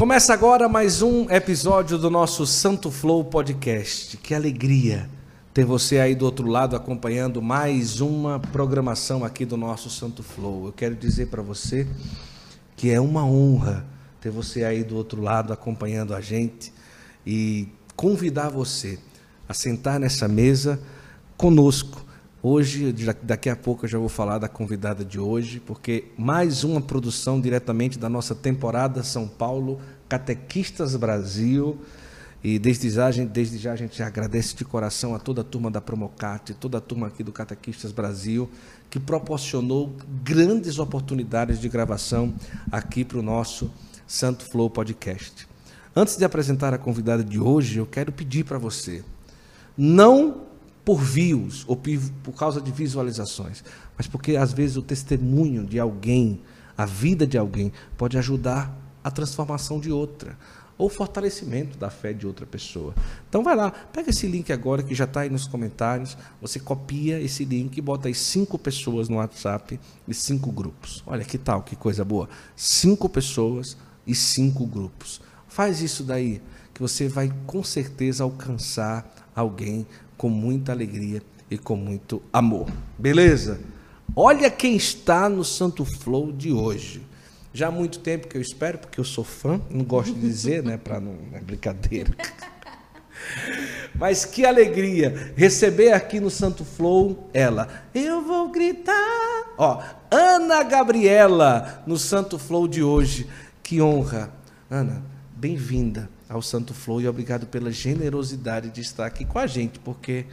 Começa agora mais um episódio do nosso Santo Flow Podcast. Que alegria ter você aí do outro lado acompanhando mais uma programação aqui do nosso Santo Flow. Eu quero dizer para você que é uma honra ter você aí do outro lado acompanhando a gente e convidar você a sentar nessa mesa conosco. Hoje, daqui a pouco eu já vou falar da convidada de hoje, porque mais uma produção diretamente da nossa temporada São Paulo Catequistas Brasil. E desde já, desde já a gente agradece de coração a toda a turma da Promocate, toda a turma aqui do Catequistas Brasil, que proporcionou grandes oportunidades de gravação aqui para o nosso Santo Flow Podcast. Antes de apresentar a convidada de hoje, eu quero pedir para você, não por views ou por causa de visualizações, mas porque às vezes o testemunho de alguém, a vida de alguém, pode ajudar a transformação de outra ou fortalecimento da fé de outra pessoa. Então vai lá, pega esse link agora que já está aí nos comentários, você copia esse link e bota aí cinco pessoas no WhatsApp e cinco grupos. Olha que tal, que coisa boa. Cinco pessoas e cinco grupos. Faz isso daí, que você vai com certeza alcançar alguém com muita alegria e com muito amor. Beleza? Olha quem está no Santo Flow de hoje. Já há muito tempo que eu espero, porque eu sou fã, não gosto de dizer, né, para não é brincadeira. Mas que alegria receber aqui no Santo Flow ela. Eu vou gritar. Ó, Ana Gabriela no Santo Flow de hoje. Que honra. Ana, bem-vinda ao Santo Flow e obrigado pela generosidade de estar aqui com a gente, porque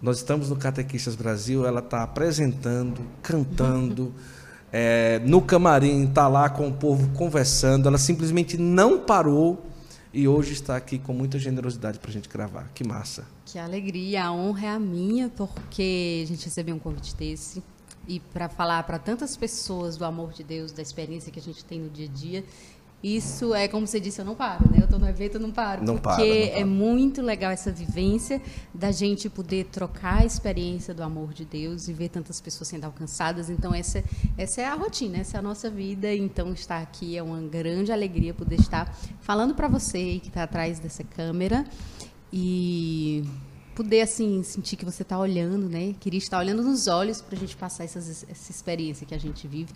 nós estamos no Catequistas Brasil, ela está apresentando, cantando é, no camarim, está lá com o povo conversando. Ela simplesmente não parou e hoje está aqui com muita generosidade para a gente gravar. Que massa. Que alegria, a honra é a minha, porque a gente recebeu um convite desse e para falar para tantas pessoas do amor de Deus, da experiência que a gente tem no dia a dia. Isso é, como você disse, eu não paro, né? Eu estou no evento, eu não paro. Não porque para, não é muito legal essa vivência da gente poder trocar a experiência do amor de Deus e ver tantas pessoas sendo alcançadas. Então, essa, essa é a rotina, essa é a nossa vida. Então, estar aqui é uma grande alegria poder estar falando para você que está atrás dessa câmera. E poder assim sentir que você está olhando, né? Queria estar olhando nos olhos para a gente passar essas, essa experiência que a gente vive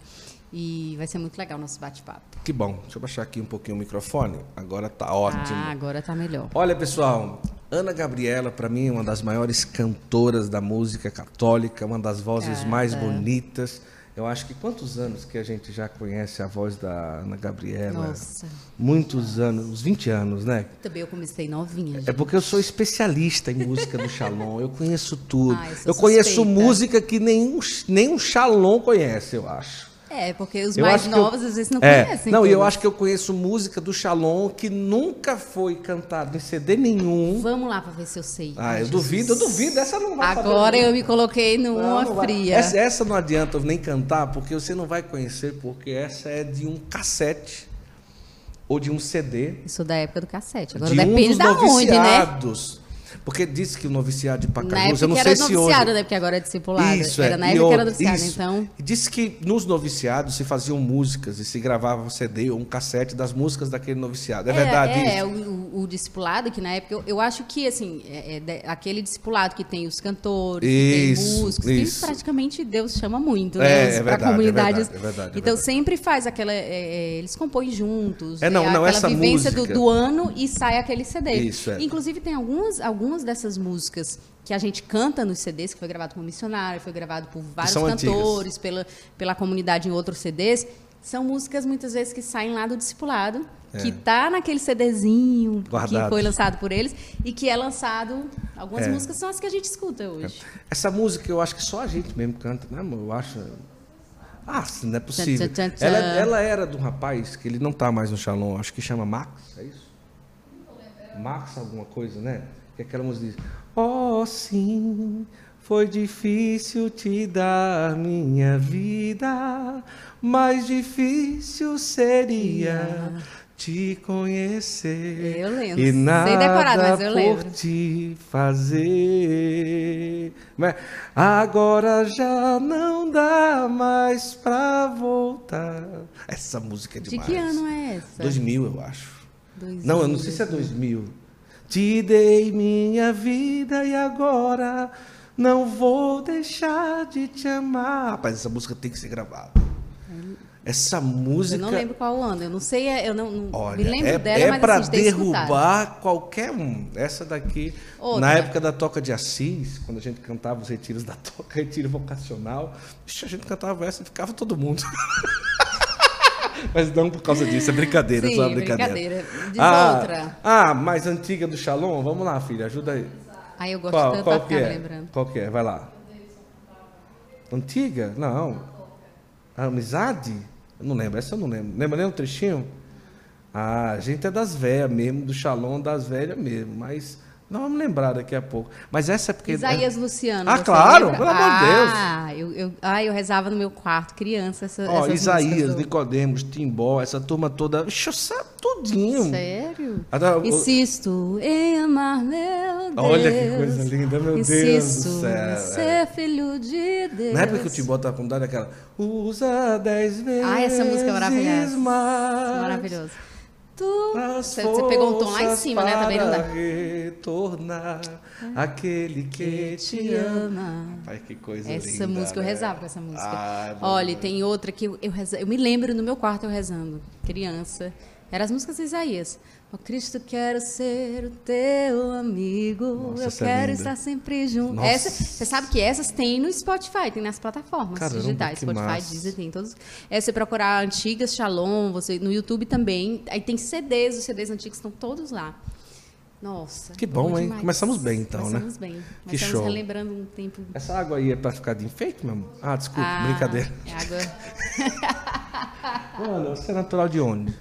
e vai ser muito legal o nosso bate-papo. Que bom. Deixa eu baixar aqui um pouquinho o microfone. Agora tá ótimo. Ah, agora tá melhor. Olha, pessoal, Ana Gabriela, para mim, é uma das maiores cantoras da música católica, uma das vozes Cara. mais bonitas. Eu acho que quantos anos que a gente já conhece a voz da Ana Gabriela? Nossa. Muitos anos, uns 20 anos, né? Também eu comecei novinha. Gente. É porque eu sou especialista em música do Shalom, eu conheço tudo. Ah, eu, eu conheço música que nenhum, nenhum Shalom conhece, eu acho. É, porque os eu mais novos eu, às vezes não é, conhecem. Não, e eu acho que eu conheço música do Shalom que nunca foi cantada em CD nenhum. Vamos lá para ver se eu sei. Ah, eu Jesus. duvido, eu duvido. Essa não vai Agora eu me coloquei numa não, não fria. Essa, essa, não adianta nem cantar, porque você não vai conhecer, porque essa é de um cassete ou de um CD. Isso da época do cassete. Agora depende um da onde, né? Porque disse que o noviciado de Pacajus, eu não sei se hoje... noviciado, né? Porque agora é discipulado. Isso, era é. na época que era noviciado, isso. então... Disse que nos noviciados se faziam músicas e se gravava um CD ou um cassete das músicas daquele noviciado. É, é verdade é, isso? É, o, o, discipulado, que na época... Eu, eu acho que, assim, é, é aquele discipulado que tem os cantores, isso, que tem músicos, isso. que praticamente Deus chama muito, né? É, é verdade, comunidades. É verdade, verdade, então, sempre faz aquela... eles compõem juntos. É, não, não, aquela essa vivência música... do, do, ano e sai aquele CD. Isso, é. Inclusive, tem algumas, algumas dessas músicas que a gente canta nos CDs, que foi gravado por um missionário, foi gravado por vários cantores, pela, pela comunidade em outros CDs, são músicas muitas vezes que saem lá do discipulado, é. que tá naquele CDzinho Guardado. que foi lançado por eles e que é lançado. Algumas é. músicas são as que a gente escuta hoje. É. Essa música eu acho que só a gente mesmo canta, né, amor? Eu acho. Ah, não é possível. Tchan, tchan, tchan. Ela, ela, era de um rapaz que ele não tá mais no Shalom, acho que chama Max, é isso? Max alguma coisa, né? Que aquela música diz: Oh, sim, foi difícil te dar minha vida, mais difícil seria te conhecer. Eu lembro. E nada decorado, mas eu por lembro. te fazer. Mas agora já não dá mais pra voltar. Essa música é De demais. que ano é essa? 2000, eu acho. Dois Não, eu não sei se é dois 2000. Te dei minha vida e agora não vou deixar de te amar. Rapaz, essa música tem que ser gravada. Essa música. Eu não lembro qual ano. Eu não sei, eu não, não Olha, me lembro é, dela, é mas para assim, derrubar qualquer um. Essa daqui, Outra. na época da Toca de Assis, quando a gente cantava os retiros da Toca, retiro vocacional, a gente cantava essa e ficava todo mundo. mas não por causa disso, é brincadeira, Sim, só brincadeira. brincadeira. Diz ah, outra. Ah, mais antiga do Shalom? Vamos lá, filha, ajuda aí. Aí eu gosto Qual, tanto qual pra que é? lembrando. Qual que é? Vai lá. Antiga? Não. A amizade? Eu não lembro, essa eu não lembro. Lembra nem um trechinho? Ah, a gente é das velhas mesmo, do Shalom das velhas mesmo, mas nós vamos lembrar daqui a pouco. Mas essa é porque... Isaías Luciano. Ah, claro, lembra? pelo amor de Deus. Ah, eu, eu, ah, eu rezava no meu quarto, criança, essa, Ó, Isaías, Nicodemos, Timbó, essa turma toda, Ixi, eu sabe tudinho. Sério? O- Insisto em amar meu Deus. Olha que coisa linda, meu Deus Insisto do céu. em ser filho de Deus. Na época que o Timbó tava com Dani, aquela usa dez vezes Ah, essa música é maravilhosa. mais Maravilhoso. Você, você pegou um tom lá em cima, né? Também não dá. retornar aquele que te ama. Pai, que coisa linda. Essa música, eu né? rezava com essa música. Ah, Olha, tem outra que eu, eu, reza- eu me lembro no meu quarto eu rezando, criança. Eram as músicas de Isaías. Ó Cristo, quero ser o teu amigo. Nossa, eu é quero linda. estar sempre junto. Nossa. Essa, você sabe que essas tem no Spotify, tem nas plataformas Caramba, digitais. Spotify, massa. Deezer, tem todos. É você procurar antigas Shalom, você no YouTube também. Aí tem CDs, os CDs antigos estão todos lá. Nossa. Que bom, hein? demais. Começamos bem, então, né? Começamos bem. Que Começamos show. relembrando um tempo Essa água aí é pra ficar de enfeite, meu amor? Ah, desculpa, ah, brincadeira. é água. Mano, você é natural de onde?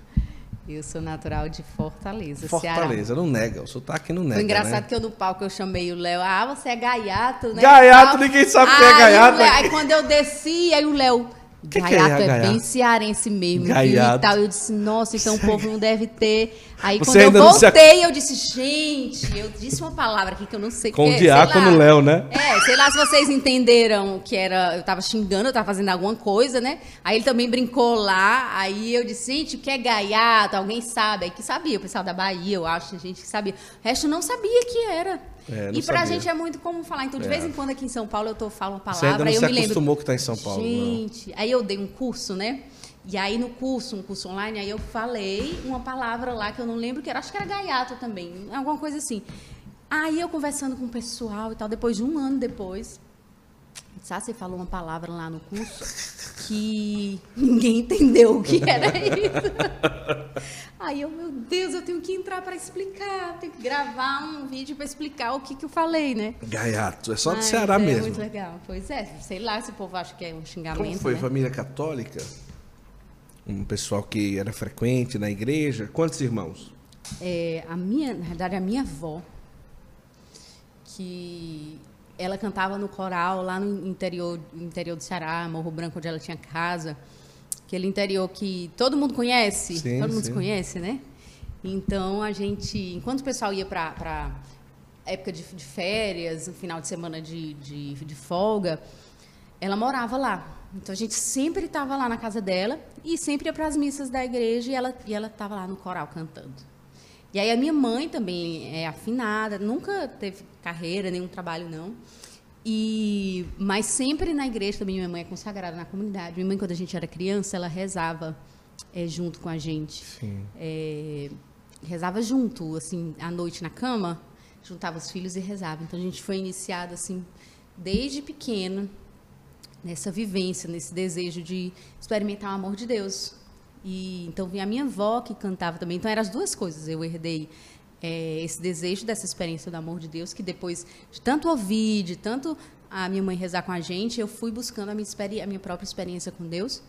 Eu sou natural de Fortaleza, Ceará. Fortaleza, não nega, o sotaque não nega, Foi engraçado né? que eu no palco eu chamei o Léo. Ah, você é gaiato, né? Gaiato, ninguém sabe o que é gaiato Léo- aqui. Aí quando eu desci, aí o Léo. Que que é gaiato é, gaiato? bem cearense mesmo. Gaiato. E tal. Eu disse, nossa, então o povo não deve ter. Aí Você quando eu se ac- voltei, eu disse, gente, eu disse uma palavra aqui que eu não sei Com que o é, sei diácono lá. Léo, né? É, sei lá se vocês entenderam que era. Eu tava xingando, eu tava fazendo alguma coisa, né? Aí ele também brincou lá. Aí eu disse, gente, o que é gaiato? Alguém sabe? Aí que sabia, o pessoal da Bahia, eu acho, gente que sabia. O resto não sabia que era. É, não e pra sabia. gente é muito comum falar. Então, de É. vez em quando aqui em São Paulo eu tô, falo uma Você ainda palavra, não aí eu se me lembro. acostumou que tá em São Paulo, não. Gente, aí eu dei um curso, né? E aí no curso, um curso online, aí eu falei uma palavra lá que eu não lembro que era, acho que era gaiato também, alguma coisa assim. Aí eu conversando com o pessoal e tal, depois de um ano depois, sabe, você falou uma palavra lá no curso que ninguém entendeu o que era isso. Aí eu, meu Deus, eu tenho que entrar para explicar, tenho que gravar um vídeo para explicar o que, que eu falei, né? Gaiato, é só do Mas Ceará é mesmo. muito legal. Pois é, sei lá se o povo acha que é um xingamento. Como foi? né? Família católica? Um pessoal que era frequente na igreja? Quantos irmãos? É, a minha, na verdade, a minha avó, que ela cantava no coral lá no interior, interior do Ceará, Morro Branco, onde ela tinha casa. Aquele interior que todo mundo conhece, Sim, todo mundo sim. se conhece, né? Então a gente, enquanto o pessoal ia para época de, de férias, no final de semana de, de, de folga, ela morava lá. Então a gente sempre estava lá na casa dela e sempre ia para as missas da igreja e ela e ela estava lá no coral cantando. E aí a minha mãe também é afinada, nunca teve carreira, nenhum trabalho não. E mas sempre na igreja também minha mãe é consagrada na comunidade. Minha mãe quando a gente era criança ela rezava eh, junto com a gente. É, rezava junto, assim, à noite na cama, juntava os filhos e rezava. Então a gente foi iniciado assim desde pequeno nessa vivência, nesse desejo de experimentar o amor de Deus. E então vinha a minha avó que cantava também. Então eram as duas coisas. Eu herdei é, esse desejo dessa experiência do amor de Deus, que depois de tanto ouvir, de tanto a minha mãe rezar com a gente, eu fui buscando a minha, a minha própria experiência com Deus.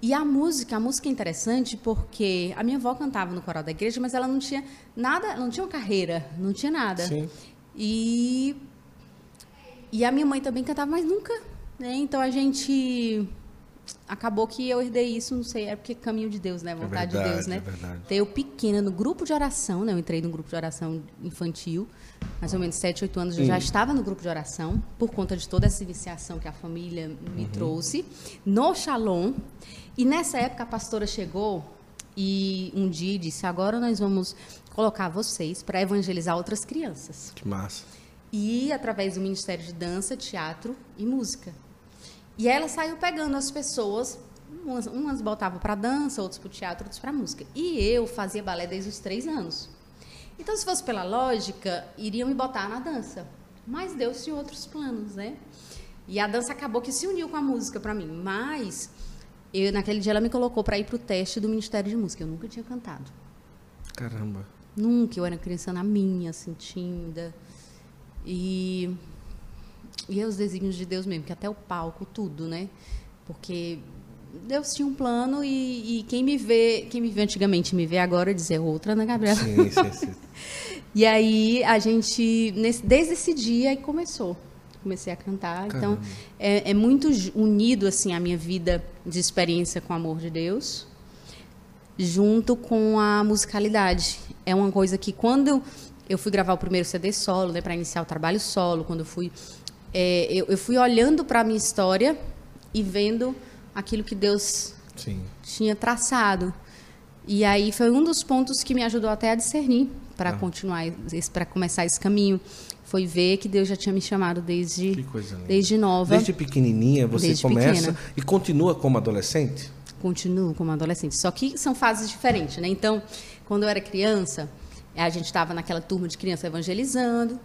E a música, a música é interessante porque a minha avó cantava no coral da igreja, mas ela não tinha nada, não tinha uma carreira, não tinha nada. Sim. E e a minha mãe também cantava, mas nunca, né? Então a gente acabou que eu herdei isso, não sei, é porque caminho de Deus, né? Vontade É verdade, de Deus, né? é verdade. Então, eu pequena, no grupo de oração, né? Eu entrei no grupo de oração infantil, mais ou menos 7, 8 anos, eu já estava no grupo de oração, por conta de toda essa iniciação que a família me trouxe, no Shalom. E nessa época a pastora chegou e um dia disse: agora nós vamos colocar vocês para evangelizar outras crianças Que massa. e através do Ministério de Dança, Teatro e Música. E ela saiu pegando as pessoas, umas, umas botavam para dança, outros para teatro, outros para música. E eu fazia balé desde os três anos. Então, se fosse pela lógica, iriam me botar na dança. Mas Deus tinha outros planos, né? E a dança acabou que se uniu com a música para mim. Mas eu, naquele dia ela me colocou para ir para o teste do Ministério de Música. Eu nunca tinha cantado. Caramba. Nunca, eu era criança na minha, assim, tímida. E, e é os desígnios de Deus mesmo, que até o palco, tudo, né? Porque Deus tinha um plano e, e quem me vê, quem me vê antigamente me vê agora dizer outra, né, Gabriela? Sim, sim, sim. E aí a gente, nesse- desde esse dia, aí começou. Comecei a cantar. Então, é, é muito unido, assim, a minha vida de experiência com o amor de Deus, junto com a musicalidade. É uma coisa que quando eu fui gravar o primeiro CD solo, né, para iniciar o trabalho solo, quando eu fui, é, eu, eu fui olhando para a minha história e vendo aquilo que Deus Sim. tinha traçado. E aí foi um dos pontos que me ajudou até a discernir para continuar para começar esse caminho. Foi ver que Deus já tinha me chamado desde desde nova. Desde pequenininha você Desde começa pequena. e continua como adolescente? continuo como adolescente. Só que são fases diferentes, né? Então, quando eu era criança, a gente estava naquela turma de criança evangelizando,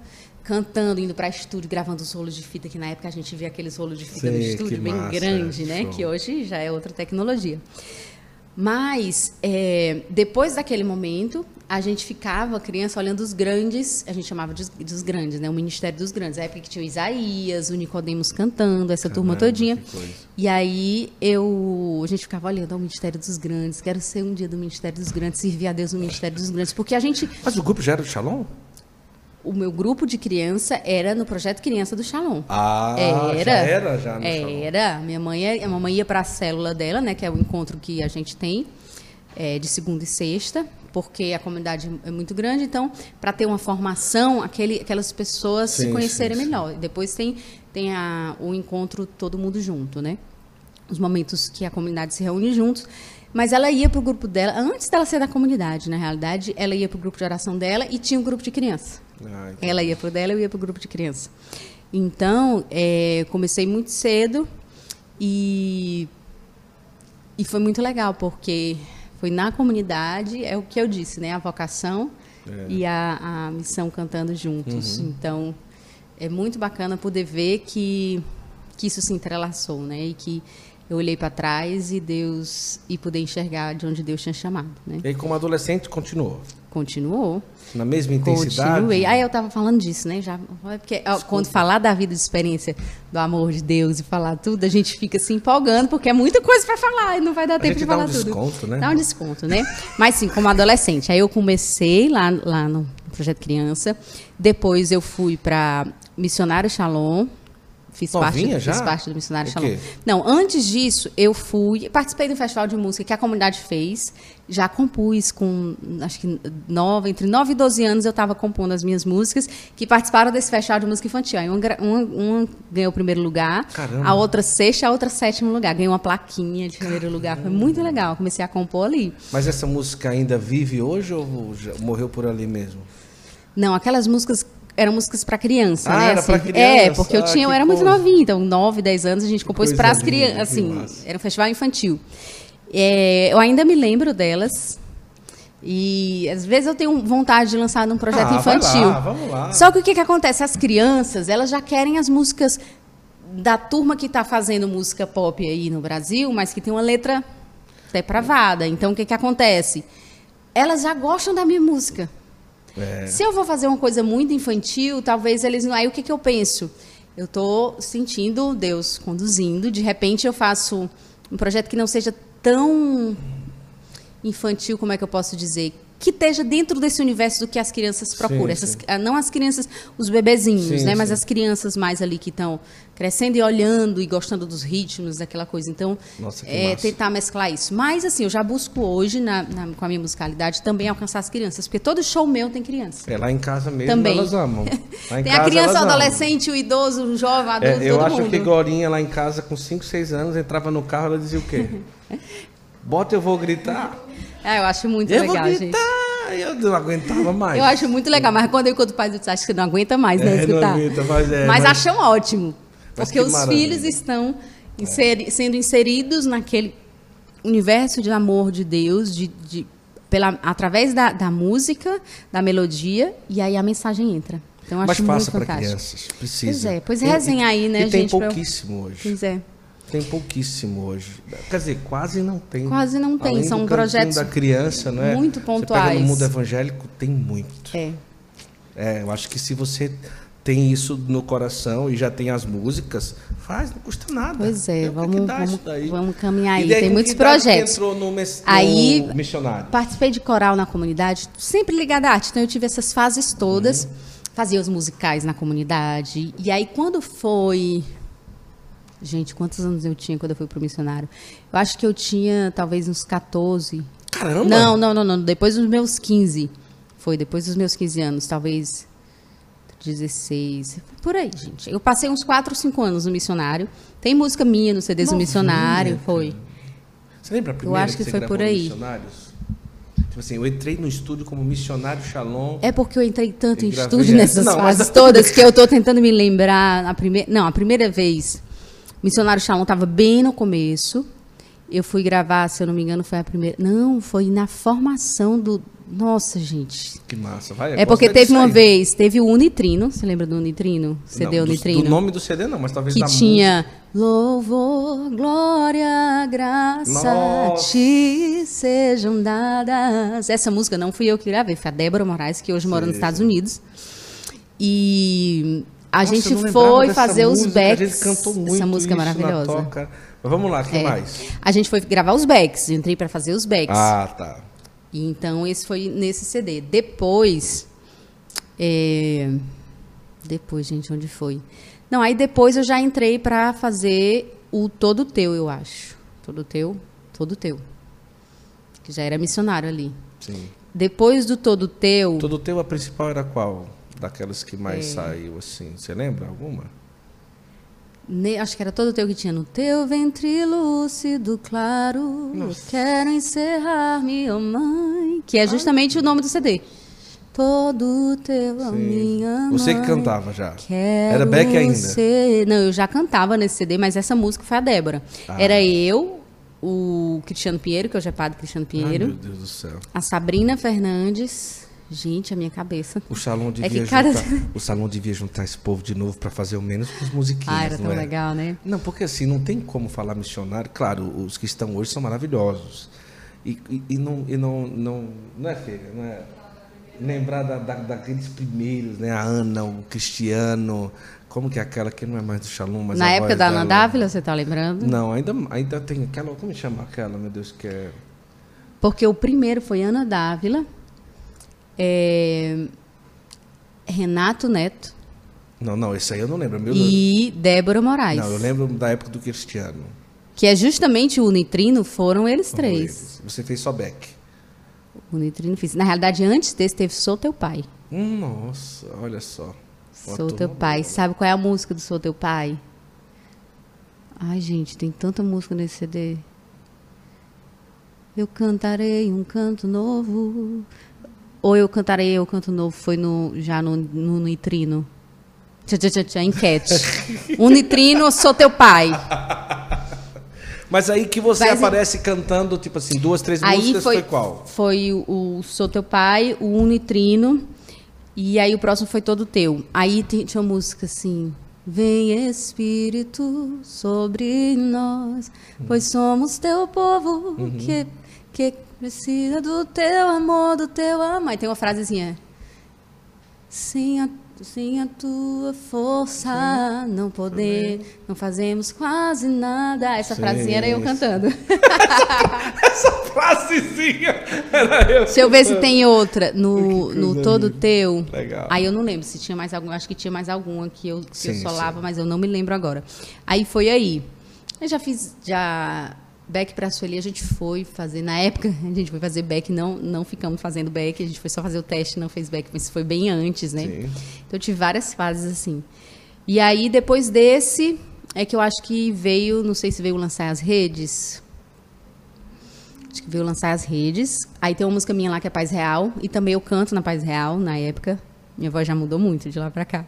cantando, indo para estúdio, gravando os rolos de fita, que na época a gente via aqueles rolos de fita no Sei, estúdio, bem massa, grande, é, né? show. Que hoje já é outra tecnologia. Mas, é, depois daquele momento, a gente ficava, criança, olhando os grandes, a gente chamava de, dos grandes, né? O Ministério dos Grandes. A época que tinha o Isaías, o Nicodemos cantando, essa turma Caramba, todinha. que coisa. E aí eu, a gente ficava olhando ao Ministério dos Grandes, quero ser um dia do Ministério dos Grandes, servir a Deus no Ministério dos Grandes, porque a gente, Mas o grupo já era do Shalom? O meu grupo de criança era no projeto Criança do Shalom. Ah, Era. já era já no Shalom. Era. Minha mãe, a mamãe ia para a célula dela, né, que é o encontro que a gente tem é, de segunda e sexta, porque a comunidade é muito grande, então para ter uma formação, aquele, aquelas pessoas Sim, se conhecerem sim, sim. melhor. Depois tem tem a, o encontro todo mundo junto, né? Os momentos que a comunidade se reúne juntos. Mas ela ia para o grupo dela, antes dela ser da comunidade, na realidade, ela ia para o grupo de oração dela e tinha um grupo de criança. Ah. Ela ia pro dela, eu ia pro grupo de criança. Então, é, comecei muito cedo e, e foi muito legal, porque foi na comunidade, é o que eu disse, né? A vocação É. e a, a missão cantando juntos. Uhum. Então, é muito bacana poder ver que, que isso se entrelaçou, né? E que eu olhei para trás e Deus e poder enxergar de onde Deus tinha chamado, né? E como adolescente, continuou. Continuou. Na mesma intensidade? Continuei. Aí eu estava falando disso, né? Já, porque ó, quando falar da vida de experiência do amor de Deus e falar tudo, a gente fica se empolgando, porque é muita coisa para falar e não vai dar tempo gente de dá falar um tudo. desconto, né? Dá um desconto, né? Mas sim, como adolescente. Aí eu comecei lá, lá no Projeto Criança. Depois eu fui para Missionário Shalom. Fiz Novinha parte, já? fiz parte do Missionário Shalom. Não, antes disso, eu fui. Participei do festival de música que a comunidade fez. Já compus com, acho que nove, entre 9 e 12 anos eu estava compondo as minhas músicas que participaram desse festival de música infantil. Aí uma, gra- uma- uma ganhou o primeiro lugar, Caramba. a outra sexta, a outra sétimo lugar. Ganhei uma plaquinha de primeiro lugar. Foi muito legal. Comecei a compor ali. Mas essa música ainda vive hoje ou morreu por ali mesmo? Não, aquelas músicas eram músicas para criança, Ah, né? era assim. pra criança. É, porque eu Ah, tinha, eu era muito novinha, então 9, 10 anos a gente compôs para as crianças, assim, era um festival infantil. É, eu ainda me lembro delas. E às vezes eu tenho vontade de lançar num projeto Ah, infantil. lá, vamos lá. Só que o que, que acontece? As crianças, elas já querem as músicas da turma que está fazendo música pop aí no Brasil, mas que tem uma letra depravada. Então, o que, que acontece? Elas já gostam da minha música. É. Se eu vou fazer uma coisa muito infantil, talvez eles não. Aí o que, que eu penso? Eu estou sentindo Deus conduzindo. De repente eu faço um projeto que não seja tão infantil, como é que eu posso dizer? Que esteja dentro desse universo do que as crianças procuram. Sim, Essas, sim. ah, não as crianças, os bebezinhos, Sim, né? Mas as crianças mais ali que estão crescendo e olhando e gostando dos ritmos, daquela coisa. Então, Nossa, é, tentar mesclar isso. Mas, assim, eu já busco hoje, na, na- com a minha musicalidade, também alcançar as crianças. Porque todo show meu tem criança. É, lá em casa mesmo Também. elas amam. Tem a criança, o elas amam. adolescente, o idoso, o jovem, o adulto, É, eu acho mundo. que Gorinha lá em casa, com 5, 6 anos, entrava no carro, ela dizia o quê? Bota, eu vou gritar. Ah, eu acho muito eu legal, vou gente. gritar. Eu não aguentava mais. Eu acho muito legal, mas quando eu encontro pais, eu acho que não aguenta mais, né? É, não escutar. aguenta, mas é, mas mas- acham ótimo. Mas Porque que os maravilha. filhos estão inseri- sendo inseridos naquele universo de amor de Deus, de, de- pela, através da, da música, da melodia, e aí a mensagem entra. Então, Mas acho muito faça para crianças. Precisa. Pois é, pois Tem- rezem aí, né, E tem gente, pra eu- pouquíssimo hoje. Pois é. Tem pouquíssimo hoje. Quer dizer, quase não tem. Quase não tem, Além são projetos da criança, né? muito Você pega no pontuais. mundo evangélico, tem muito. É. É, eu acho que se você tem isso no coração e já tem as músicas, faz, não custa nada. Pois é, Tem que vamos, vamos, isso daí. vamos caminhar aí. daí, Tem muitos projetos. entrou no, mes- no Aí- missionário. Participei de coral na comunidade, sempre ligada à arte. Então eu tive essas fases todas. Uhum. Fazia os musicais na comunidade. E aí quando foi. Gente, quantos anos eu tinha quando eu fui pro missionário? Eu acho que eu tinha talvez uns 14. Caramba! Não, não, não, não. Depois dos meus 15. Foi depois dos meus 15 anos, talvez 16. Por aí, gente. Eu passei uns 4 ou 5 anos no missionário. Tem música minha no CDs do Novinha, missionário. cara. Foi. Você lembra a primeira acho que você foi por aí. Missionários? Tipo assim, eu entrei no estúdio como missionário Shalom. É porque eu entrei tanto em estúdio essa. nessas Não, mas- fases todas que eu tô tentando me lembrar. A primeira, não, a primeira vez, Missionário Shalom estava bem no começo. Eu fui gravar, se eu não me engano, foi a primeira. Não, foi na formação do. Nossa, gente. Que massa, vai. É eu porque teve uma vez, teve o Unitrino. Você lembra do Unitrino? CD Não, do- Unitrino? Do, nome do CD não, mas talvez que da tinha louvor, glória, graça Nossa. te sejam dadas. Essa música não fui eu que gravei, foi a Débora Moraes, que hoje mora nos Estados. Unidos. E a Nossa, gente foi fazer os música, backs. A gente cantou muito Essa música é maravilhosa. Mas vamos lá, o que É. mais? A gente foi gravar os backs, eu entrei para fazer os backs. Ah, tá. E Então, esse foi nesse CD. Depois. é, Depois, gente, onde foi? Não, aí depois eu já entrei para fazer o Todo Teu, eu acho. Todo Teu? Todo Teu. Que já era missionário ali. Sim. Depois do Todo Teu. Todo teu, a principal era qual? Daquelas que mais É. saiu, assim. Você lembra alguma? Ne- acho que era todo teu que tinha no teu ventre lúcido, claro. Eu quero encerrar-me, oh mãe. Que é justamente o nome do CD. Todo teu, a minha Você que cantava já. Quero Era Beck ainda. Não, eu já cantava nesse CD, mas essa música foi a Débora. Ah. Era eu, o Cristiano Pinheiro, que hoje é padre Cristiano Ai, Pinheiro, meu Deus do céu. a Sabrina Fernandes. Gente, a minha cabeça. O salão devia É cada- juntar. O salão devia juntar esse povo de novo para fazer o menos com os musiquinhos. Ah, era tão é? legal, né? Não, porque assim, não tem como falar missionário. Claro, os que estão hoje são maravilhosos. E, e, e não, e não, não, não é feio, não é? Lembrar da, da- daqueles primeiros, né? A Ana, o Cristiano. Como que é aquela que não é mais do Shalom, mas Na época da Ana dela- Dávila, você tá lembrando? Não, ainda, ainda tem aquela. Como chama aquela, meu Deus, que é. Porque o primeiro foi Ana Dávila, é, Renato Neto Não, não, esse aí eu não lembro. Meu e Débora Moraes. Não, eu lembro da época do Cristiano. Que é justamente o Nitrino, foram eles três. Você fez só back. O Nitrino fez. Na realidade, antes desse, teve Sou Teu Pai. Hum, Nossa, olha só. Sou Teu Pai. boa. Sabe qual é a música do Sou Teu Pai? Ai, gente, tem tanta música nesse CD. Eu cantarei um canto novo. Ou eu cantarei eu canto novo, foi no, já no, no Nitrino. Tchá, tchá, tchá, tchá, enquete. um Nitrino, sou teu pai. Mas aí que você Mas- aparece cantando, tipo assim, duas, três Aí músicas, foi, foi, qual? foi o, o Sou Teu Pai, o Unitrino, e aí o próximo foi todo teu. Aí tinha uma música assim. Vem Espírito sobre nós, pois somos teu povo Uhum. que, que precisa do teu amor, do teu amor. Aí tem uma frasezinha. Sem a, sem a tua força, não poder, não fazemos quase nada. Essa Sim, frasinha era eu cantando. Essa frasezinha era eu. Deixa eu ver se tem outra. No, no Todo. Teu. Legal. Aí eu não lembro se tinha mais alguma. Acho que tinha mais alguma que eu, que eu Sim, solava, sim. mas eu não me lembro agora. Aí foi aí. Eu já fiz. Já. Back pra Sueli a gente foi fazer. Na época, a gente foi fazer back, não, não ficamos fazendo back, a gente foi só fazer o teste, não fez back, mas foi bem antes, né? Sim. Então eu tive várias fases assim. E aí, depois desse, é que eu acho que veio, não sei se veio lançar as redes. Acho que veio lançar as redes. Aí tem uma música minha lá que é Paz Real. E também eu canto na Paz Real, na época. Minha voz já mudou muito de lá pra cá.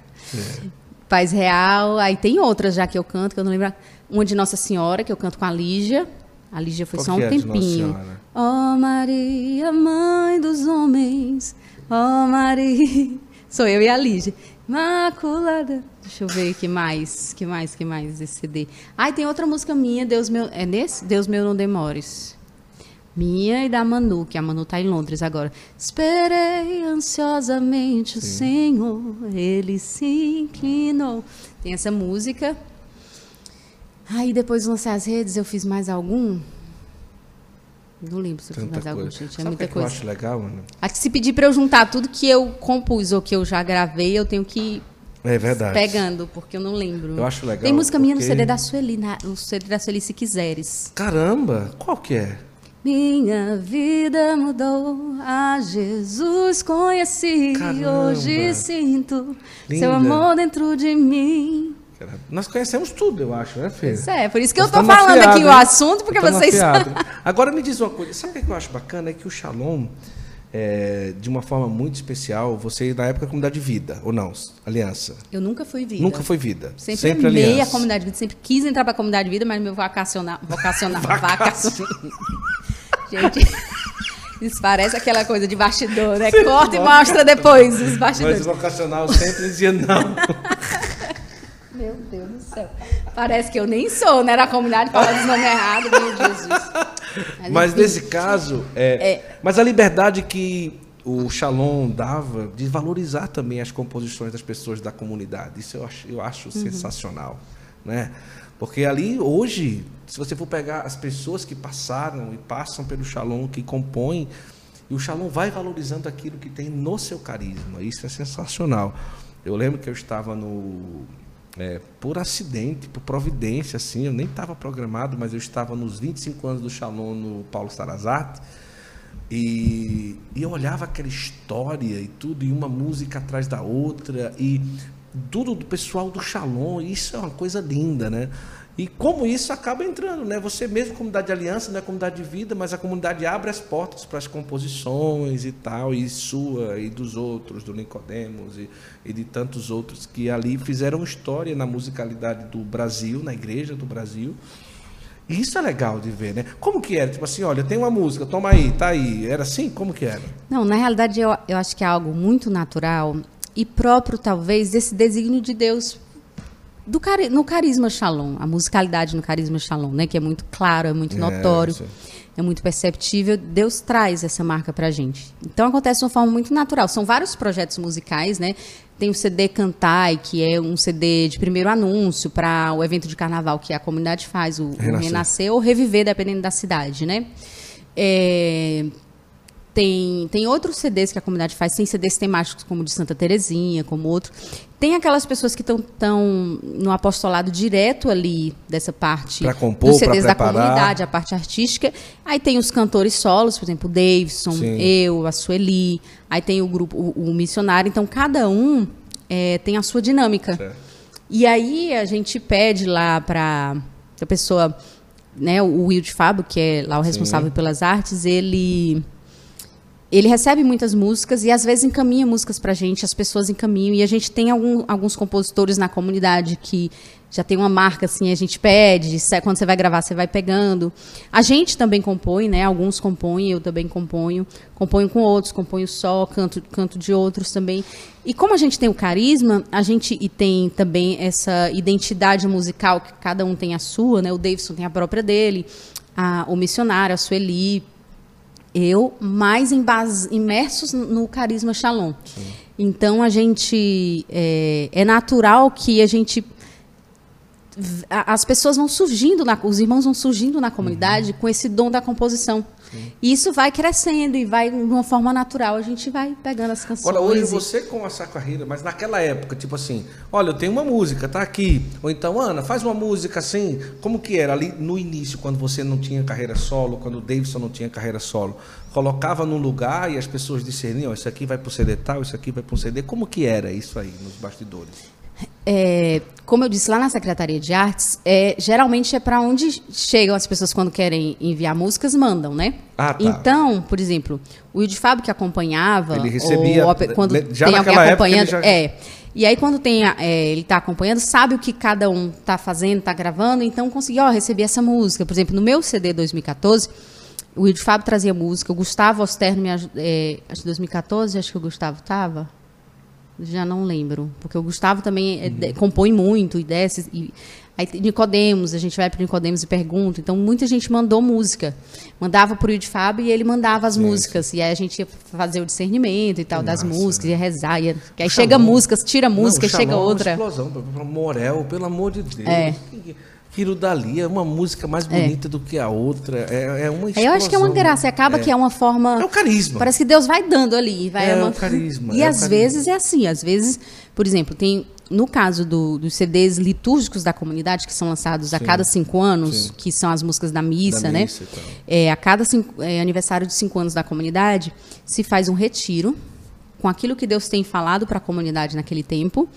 Paz Real. Aí tem outras já que eu canto, que eu não lembro. Uma de Nossa Senhora, que eu canto com a Lígia. A Lígia foi Qual só um é tempinho. Ó Maria, mãe dos homens, ó Maria. Sou eu e a Lígia. Imaculada. Deixa eu ver que mais, que mais, que mais esse CD. Ai, tem outra música minha, Deus meu, é nesse? Deus meu não demores. Minha e da Manu, que a Manu tá em Londres agora. Esperei ansiosamente o Senhor, ele se inclinou. Tem essa música. Aí depois de lançar as redes, eu fiz mais algum? Não lembro se eu fiz Tanta mais algum, coisa. gente. É Sabe muita que, eu coisa. acho legal? Acho que se pedir pra eu juntar tudo que eu compus ou que eu já gravei, eu tenho que ir É verdade. pegando, porque eu não lembro. Eu acho legal Tem música minha no porque- CD da Sueli, na- no CD da Sueli, se quiseres. Caramba, qual que é? Minha vida mudou, a Jesus conheci, Caramba. hoje sinto Linda. seu amor dentro de mim. Cara, Nós conhecemos tudo, eu acho, né, Fê? Isso é, por isso que eu Nós tô estamos falando afiados, aqui o assunto, porque Estamos vocês. Agora me diz uma coisa, sabe o que eu acho bacana? É que o Shalom, é, de uma forma muito especial, você na época é comunidade de vida, ou não? Aliança. Eu nunca fui vida. Nunca foi vida. Sempre, Sempre, amei aliança. a comunidade de vida, sempre quis entrar pra comunidade de vida, mas meu vocacional. Vocacional. vacacional. Gente, isso parece aquela coisa de bastidor, né? Corta e mostra depois os Mas bastidores. o vocacional sempre dizia não. Meu Deus do céu. Parece que eu nem sou, né? Na comunidade falando os nomes errados, meu Jesus. Mas enfim. nesse caso, é, É. mas a liberdade que o Shalom dava de valorizar também as composições das pessoas da comunidade, isso eu acho, eu acho Uhum. sensacional, né? Porque ali hoje, se você for pegar as pessoas que passaram e passam pelo Shalom, que compõem, e o Shalom vai valorizando aquilo que tem no seu carisma, isso é sensacional. Eu lembro que eu estava no é, por acidente, por providência, assim, eu nem estava programado, mas eu estava nos 25 anos do Shalom no Paulo Sarazate, e, e eu olhava aquela história e tudo, e uma música atrás da outra, e tudo do pessoal do Shalom, isso é uma coisa linda, né? E como isso acaba entrando, né? Você mesmo, comunidade de aliança, não é comunidade de vida, mas a comunidade abre as portas para as composições e tal, e sua, e dos outros, do Nicodemos, e, e de tantos outros que ali fizeram história na musicalidade do Brasil, na igreja do Brasil. E isso é legal de ver, né? Como que era? Tipo assim, olha, tem uma música, toma aí, tá aí. Era assim? Como que era? Não, na realidade eu, eu acho que é algo muito natural e próprio, talvez, desse desígnio de Deus do cari no carisma Shalom, a musicalidade no carisma Shalom, né? Que é muito claro, é muito É, notório, sim. é muito perceptível. Deus traz essa marca pra gente. Então acontece de uma forma muito natural. São vários projetos musicais, né? Tem o CD Cantai, que é um CD de primeiro anúncio para o evento de carnaval que a comunidade faz, o o Renascer. Renascer ou Reviver, dependendo da cidade, né? É, tem, tem outros CDs que a comunidade faz, tem CDs temáticos como o de Santa Terezinha, como outro. Tem aquelas pessoas que estão no apostolado direto ali dessa parte Pra compor, dos CDs da comunidade, a parte artística. Aí tem os cantores solos, por exemplo, o Davidson, Sim. eu, a Sueli. Aí tem o grupo, o, o missionário. Então, cada um é, tem a sua dinâmica. Certo. E aí a gente pede lá para a pessoa, né, o Will de Fábio, que é lá o responsável pelas artes, ele ele recebe muitas músicas e às vezes encaminha músicas pra gente, as pessoas encaminham e a gente tem algum- alguns compositores na comunidade que já tem uma marca assim, a gente pede, quando você vai gravar, você vai pegando. A gente também compõe, né? Alguns compõem, eu também componho, componho com outros, componho só, canto, canto de outros também. E como a gente tem o carisma, a gente e tem também essa identidade musical que cada um tem a sua, né? O Davidson tem a própria dele, a, o missionário, a Sueli, eu mais embas- imersos no carisma Shalom. Então a gente é, é natural que a gente as pessoas vão surgindo, na- os irmãos vão surgindo na comunidade com esse dom da composição. E isso vai crescendo e vai de uma forma natural. A gente vai pegando as canções. Agora, hoje você com essa carreira, mas naquela época, tipo assim, olha, eu tenho uma música, tá aqui. Ou então, Ana, faz uma música assim. Como que era ali no início, quando você não tinha carreira solo, quando o Davidson não tinha carreira solo? Colocava num lugar e as pessoas discerniam, isso aqui vai pro CD tal, isso aqui vai pro CD. Como que era isso aí nos bastidores? É, como eu disse lá na Secretaria de Artes, é, geralmente é para onde chegam as pessoas quando querem enviar músicas, mandam, né? Ah, tá. Então, por exemplo, o Will de Fábio que acompanhava, Ele recebia- ou, quando já tem alguém acompanhando, já- é. E aí quando tem, é, ele está acompanhando, sabe o que cada um está fazendo, está gravando, então conseguiu, ó, receber essa música. Por exemplo, no meu CD 2014, o Will de Fábio trazia música, o Gustavo Osterno me ajudou, é, acho que 2014, acho que o Gustavo estava. Já não lembro, porque o Gustavo também é, de- compõe muito e desce. E, aí Nicodemos, a gente vai para Nicodemos e pergunta. Então muita gente mandou música. Mandava para o de Fábio e ele mandava as músicas. E aí a gente ia fazer o discernimento e tal das massa, músicas, né? ia rezar. Ia, aí O chega músicas, tira música, Não, chega é uma outra. explosão, pelo- pelo Morel, pelo amor de Deus. É. Que- Aquilo dali é uma música mais bonita do que a outra. É, é uma Aí eu acho que é uma explosão, graça, acaba que é uma forma. É o carisma. Parece que Deus vai dando ali. Vai É ama- o carisma, E é às vezes é assim, às vezes, por exemplo, tem no caso do- dos CDs litúrgicos da comunidade, que são lançados a Sim. cada cinco anos, Sim. que são as músicas da missa, Da né? missa e tal. É, a cada cinco- é, aniversário de cinco anos da comunidade, se faz um retiro com aquilo que Deus tem falado para a comunidade naquele tempo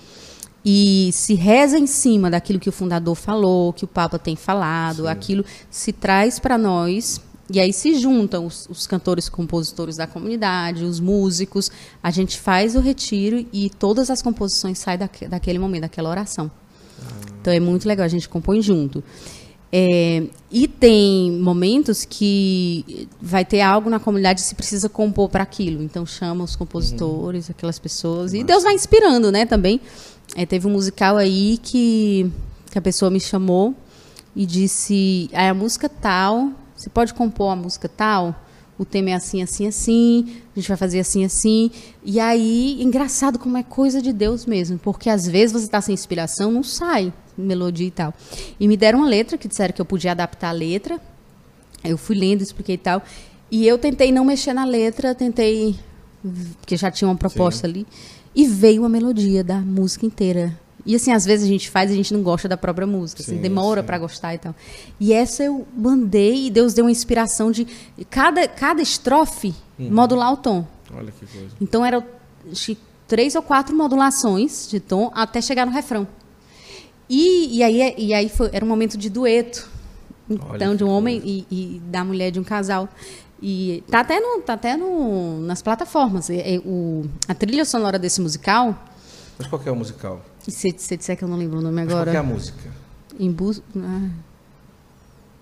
e se reza em cima daquilo que o fundador falou, que o Papa tem falado, aquilo se traz para nós. E aí se juntam os, os cantores, compositores da comunidade, os músicos. A gente faz o retiro e todas as composições saem daque- daquele momento, daquela oração. Então é muito legal, a gente compõe junto. É, e tem momentos que vai ter algo na comunidade que se precisa compor para aquilo. Então chama os compositores, aquelas pessoas. E Deus vai inspirando, né, também. É, teve um musical aí que, que a pessoa me chamou e disse: ah, a música tal, você pode compor a música tal? O tema é assim, assim, assim, a gente vai fazer assim, assim. E aí, engraçado como é coisa de Deus mesmo, porque às vezes você está sem inspiração, não sai melodia e tal. E me deram uma letra, que disseram que eu podia adaptar a letra. Eu fui lendo, expliquei e tal. E eu tentei não mexer na letra, tentei. Porque já tinha uma proposta ali. E veio a melodia da música inteira. E assim, às vezes a gente faz e a gente não gosta da própria música, assim, Sim, demora sim. para gostar e tal. E essa eu mandei e Deus deu uma inspiração de cada, cada estrofe Uhum. modular o tom. Olha que coisa. Então eram três ou quatro modulações de tom até chegar no refrão. E, e aí, e aí foi, era um momento de dueto. Olha Então, que de um homem e, e da mulher de um casal. E tá até, no, tá até no, nas plataformas. É- é o, a trilha sonora desse musical, Mas qual é o musical? e se você disser que eu não lembro o nome Mas qual que é a agora. música? Em bus... ah,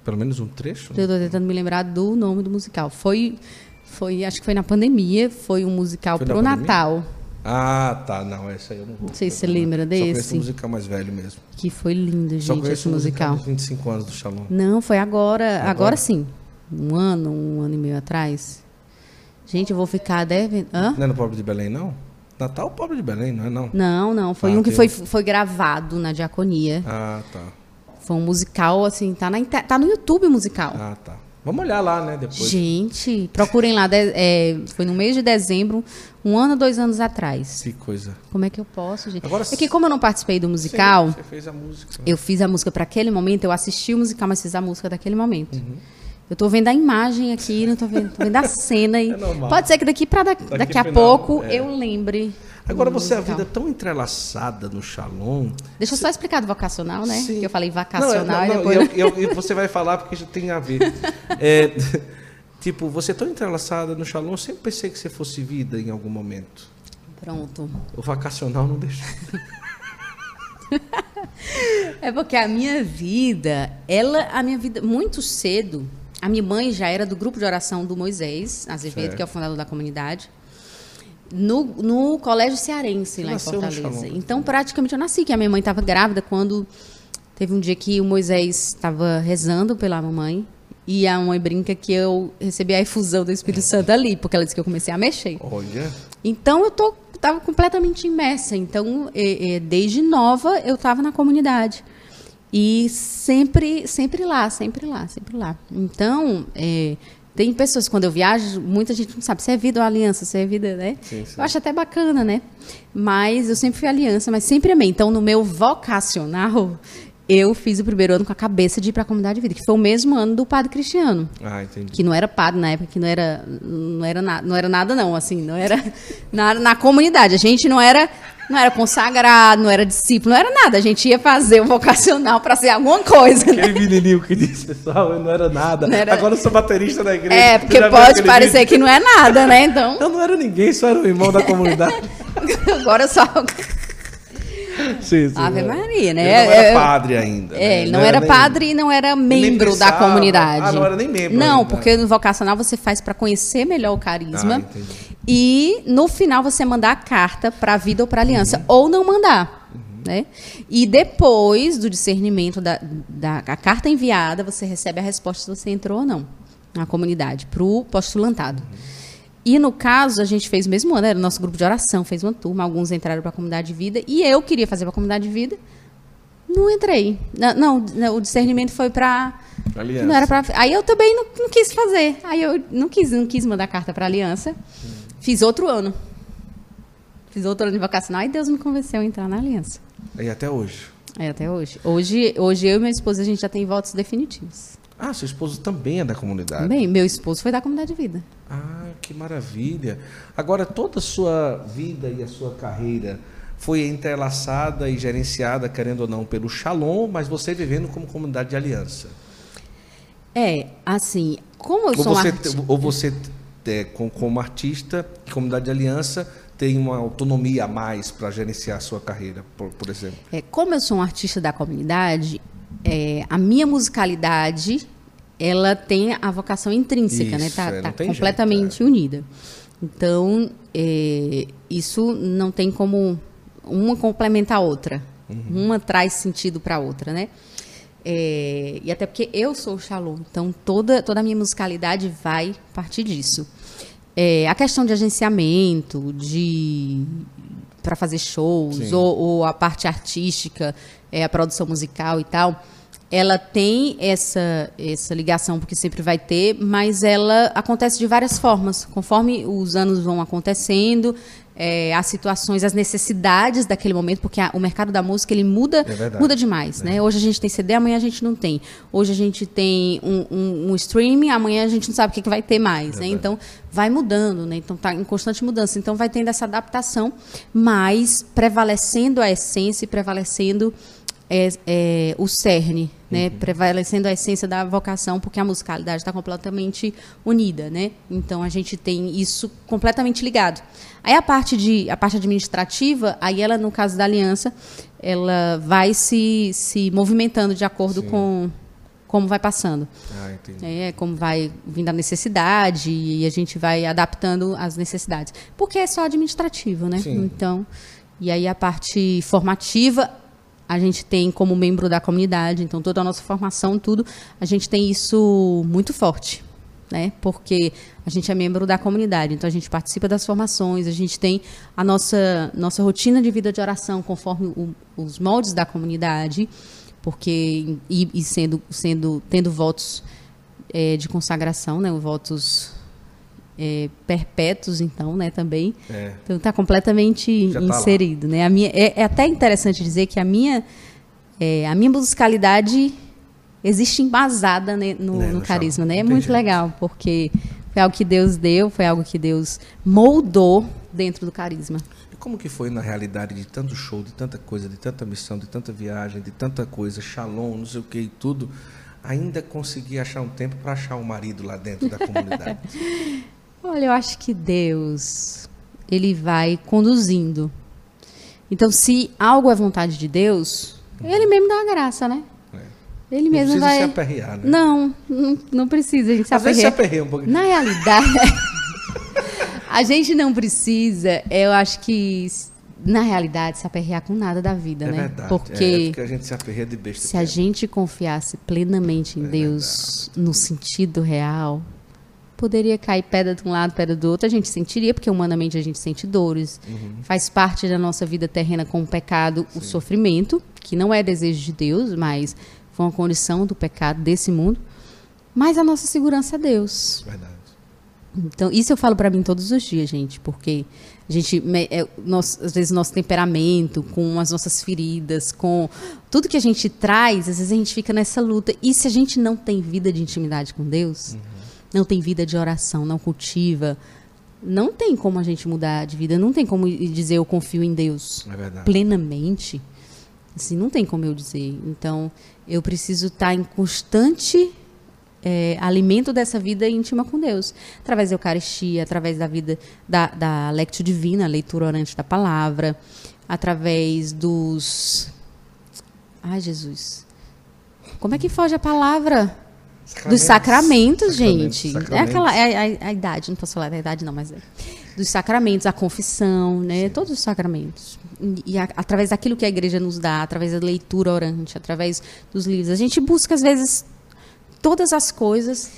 Pelo menos um trecho? eu tô tentando me lembrar do nome do musical. Foi, foi acho que foi na pandemia, foi um musical Foi pro? Natal. Ah, tá. Não, esse aí eu não vou. Não sei se você lembrar. lembra Só conheço desse. o musical mais velho mesmo. Que foi lindo, Só gente, conheço esse musical musical. dos 25 anos do Shalom. Não, foi agora, agora, Agora? sim. Um ano, um ano e meio atrás. Gente, eu vou ficar devendo. Hã? Não é no Pobre de Belém, não? Natal Pobre de Belém, não é não? Não, não. Foi Ah, um que foi, foi gravado na diaconia. Ah, tá. Foi um musical, assim, tá, na, tá no YouTube musical. Ah, tá. Vamos olhar lá, né, depois. Gente, procurem lá. de- é, foi no mês de dezembro, um ano, dois anos atrás. Que coisa. Como é que eu posso, gente? Agora é que como eu não participei do musical, Sim, você fez a música. eu fiz a música para aquele momento, eu assisti o musical, mas fiz a música daquele momento. Uhum. Eu tô vendo a imagem aqui, não tô vendo, tô vendo a cena e É pode ser que daqui para daqui, Daqui a final, pouco é. eu lembre. Agora você, a musical. vida tão entrelaçada no Shalom. Deixa eu só explicar do vocacional, né? Sim. Que eu falei Não, vacacional é- não, e não, depois. e eu- e eu- e você vai falar porque já tem a ver. É, tipo, você é tão entrelaçada no Shalom, eu sempre pensei que você fosse vida em algum momento. Pronto. O vacacional não deixou. É porque a minha vida, ela, a minha vida, muito cedo, a minha mãe já era do grupo de oração do Moisés Azevedo, Certo. que é o fundador da comunidade, no, no colégio cearense Você lá em Fortaleza. Então, praticamente eu nasci, que a minha mãe estava grávida quando teve um dia que o Moisés estava rezando pela mamãe. E a mãe brinca que eu recebi a efusão do Espírito Santo ali, porque ela disse que eu comecei a mexer. Olha. Então eu tô estava completamente imersa. Então, é, é, desde nova, eu estava na comunidade. E sempre, sempre lá, sempre lá, sempre lá. Então, é, tem pessoas, quando eu viajo, muita gente não sabe se é vida ou aliança, se é vida, né? Sim, sim. Eu acho até bacana, né? Mas eu sempre fui aliança, mas sempre amei. Então, no meu vocacional, eu fiz o primeiro ano com a cabeça de ir para a comunidade de vida, que foi o mesmo ano do padre Cristiano. Ah, entendi. Que não era padre na época, que não era, não era, na, não era nada, não, assim, não era na, na comunidade. A gente não era não era consagrado, não era discípulo, não era nada. A gente ia fazer o vocacional para ser alguma coisa. Aquele né? menininho que disse, pessoal, eu não era nada. Não era... Agora eu sou baterista da igreja. É, porque pode parecer vídeo? que não é nada, né? Então. Eu não era ninguém, só era o irmão da comunidade. Agora eu só. Sim, sim, Ave Maria, né? Ele não era padre ainda. É, né? ele não, não era, era padre e não era membro da comunidade. Ah, não era nem membro. Não, ainda. porque no vocacional você faz para conhecer melhor o carisma. Ah, e no final você mandar a carta para a vida ou para a aliança, uhum. ou não mandar. Uhum. Né? E depois do discernimento da, da carta enviada, você recebe a resposta se você entrou ou não na comunidade, para o postulantado. Uhum. E no caso, a gente fez o mesmo ano, era o nosso grupo de oração, fez uma turma, alguns entraram para a comunidade de vida, e eu queria fazer para a comunidade de vida, não entrei. Não, não o discernimento foi para não era para Aí eu também não, não, quis fazer. Aí eu não quis, não quis mandar carta para aliança. Hum. Fiz outro ano. Fiz outro ano de vocacional e Deus me convenceu a entrar na aliança. E até hoje? É, até hoje. Hoje, hoje eu e minha esposa, a gente já tem votos definitivos. Ah, seu esposo também é da comunidade? Também, meu esposo foi da comunidade de vida. Ah, que maravilha. Agora, toda a sua vida e a sua carreira foi entrelaçada e gerenciada, querendo ou não, pelo Shalom, mas você vivendo como comunidade de aliança. É, assim, como eu ou sou você, artista... Ou você, é, como artista, comunidade de aliança, tem uma autonomia a mais para gerenciar a sua carreira, por, por exemplo? É, como eu sou um artista da comunidade, é, a minha musicalidade ela tem a vocação intrínseca, né? isso, né? Tá, é, tá completamente jeito, é. unida. Então, é, isso não tem como uma complementar a outra. Uhum. Uma traz sentido para a outra, né? É, e até porque eu sou o Shalom, então toda, toda a minha musicalidade vai partir disso. É, a questão de agenciamento, de para fazer shows, ou, ou, a parte artística, é, a produção musical e tal, ela tem essa, essa ligação, porque sempre vai ter, mas ela acontece de várias formas. Conforme os anos vão acontecendo, é, as situações, as necessidades daquele momento, porque a, o mercado da música ele muda, é muda demais, é. né? Hoje a gente tem CD, amanhã a gente não tem. Hoje a gente tem um, um, um streaming, amanhã a gente não sabe o que, que vai ter mais, né? Então vai mudando, né? Então está em constante mudança. Então vai tendo essa adaptação, mas prevalecendo a essência e prevalecendo é, é, o cerne, né, uhum. prevalecendo a essência da vocação, porque a musicalidade está completamente unida, né? Então a gente tem isso completamente ligado. Aí a parte de a parte administrativa, aí ela no caso da aliança, ela vai se, se movimentando de acordo Sim. com como vai passando. Ah, entendi. É, como vai vindo a necessidade e a gente vai adaptando as necessidades. Porque é só administrativo, né? Sim. Então, e aí a parte formativa a gente tem como membro da comunidade, então toda a nossa formação, tudo, a gente tem isso muito forte. Né? Porque a gente é membro da comunidade, então a gente participa das formações, a gente tem a nossa, nossa rotina de vida de oração conforme o, os moldes da comunidade, porque e, e sendo, sendo tendo votos é, de consagração, né, votos é, perpétuos, então, né, também. É. Então está completamente tá inserido, né? A minha, é, é, até interessante dizer que a minha, é, a minha musicalidade existe embasada né, no, né, no, carisma, né? É muito legal, porque foi algo que Deus deu, foi algo que Deus moldou dentro do carisma. E como que foi na realidade de tanto show, de tanta coisa, de tanta missão, de tanta viagem, de tanta coisa, shalom, não sei o que e tudo, ainda conseguir achar um tempo para achar um marido lá dentro da comunidade? Olha, eu acho que Deus, ele vai conduzindo. Então, se algo é vontade de Deus, ele mesmo dá a graça, né? É. Ele não mesmo vai. se aperrear, né? Não, não, não precisa a gente se Às aperrear. Vezes se aperreia um pouquinho. Na realidade, a gente não precisa, eu acho que na realidade, se aperrear com nada da vida, é né? Verdade. Porque, é, porque a gente se aperreia de besta. Se a gente confiasse plenamente em é Deus, verdade. no sentido real, poderia cair pedra de um lado, pedra do outro, a gente sentiria, porque humanamente a gente sente dores. Uhum. Faz parte da nossa vida terrena com o pecado, Sim. o sofrimento, que não é desejo de Deus, mas foi uma condição do pecado desse mundo. Mas a nossa segurança é Deus. Verdade. Então, isso eu falo para mim todos os dias, gente, porque a gente, é, nós, às vezes, nosso temperamento, com as nossas feridas, com tudo que a gente traz, às vezes a gente fica nessa luta. E se a gente não tem vida de intimidade com Deus, uhum. Não tem vida de oração, não cultiva, não tem como a gente mudar de vida, não tem como dizer eu confio em Deus é plenamente. Assim, não tem como eu dizer. Então, eu preciso estar em constante é, alimento dessa vida íntima com Deus. Através da Eucaristia, através da vida da, da Lectio Divina, leitura orante da palavra, através dos. Ai, Jesus. Como é que foge a palavra? Sacramentos. Dos sacramentos, gente. Sacramentos. É aquela. É a, a, idade, não posso falar da idade, não, mas é. Dos sacramentos, a confissão, né? Sim. Todos os sacramentos. E, e a, através daquilo que a igreja nos dá, através da leitura orante, através dos livros. A gente busca, às vezes, todas as coisas,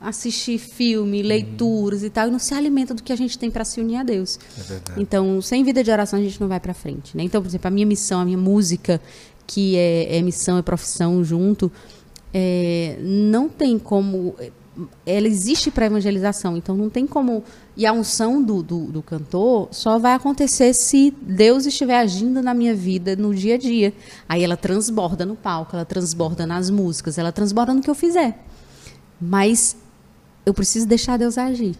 assistir filme, uhum. leituras uhum. e tal, e não se alimenta do que a gente tem para se unir a Deus. É então, sem vida de oração a gente não vai para frente. Né? Então, por exemplo, a minha missão, a minha música, que é, é missão e é profissão junto, é, não tem como ela existe para evangelização, então não tem como. E a unção do, do, do, cantor só vai acontecer se Deus estiver agindo na minha vida no dia a dia. Aí ela transborda no palco, ela transborda nas músicas, ela transborda no que eu fizer. Mas eu preciso deixar Deus agir.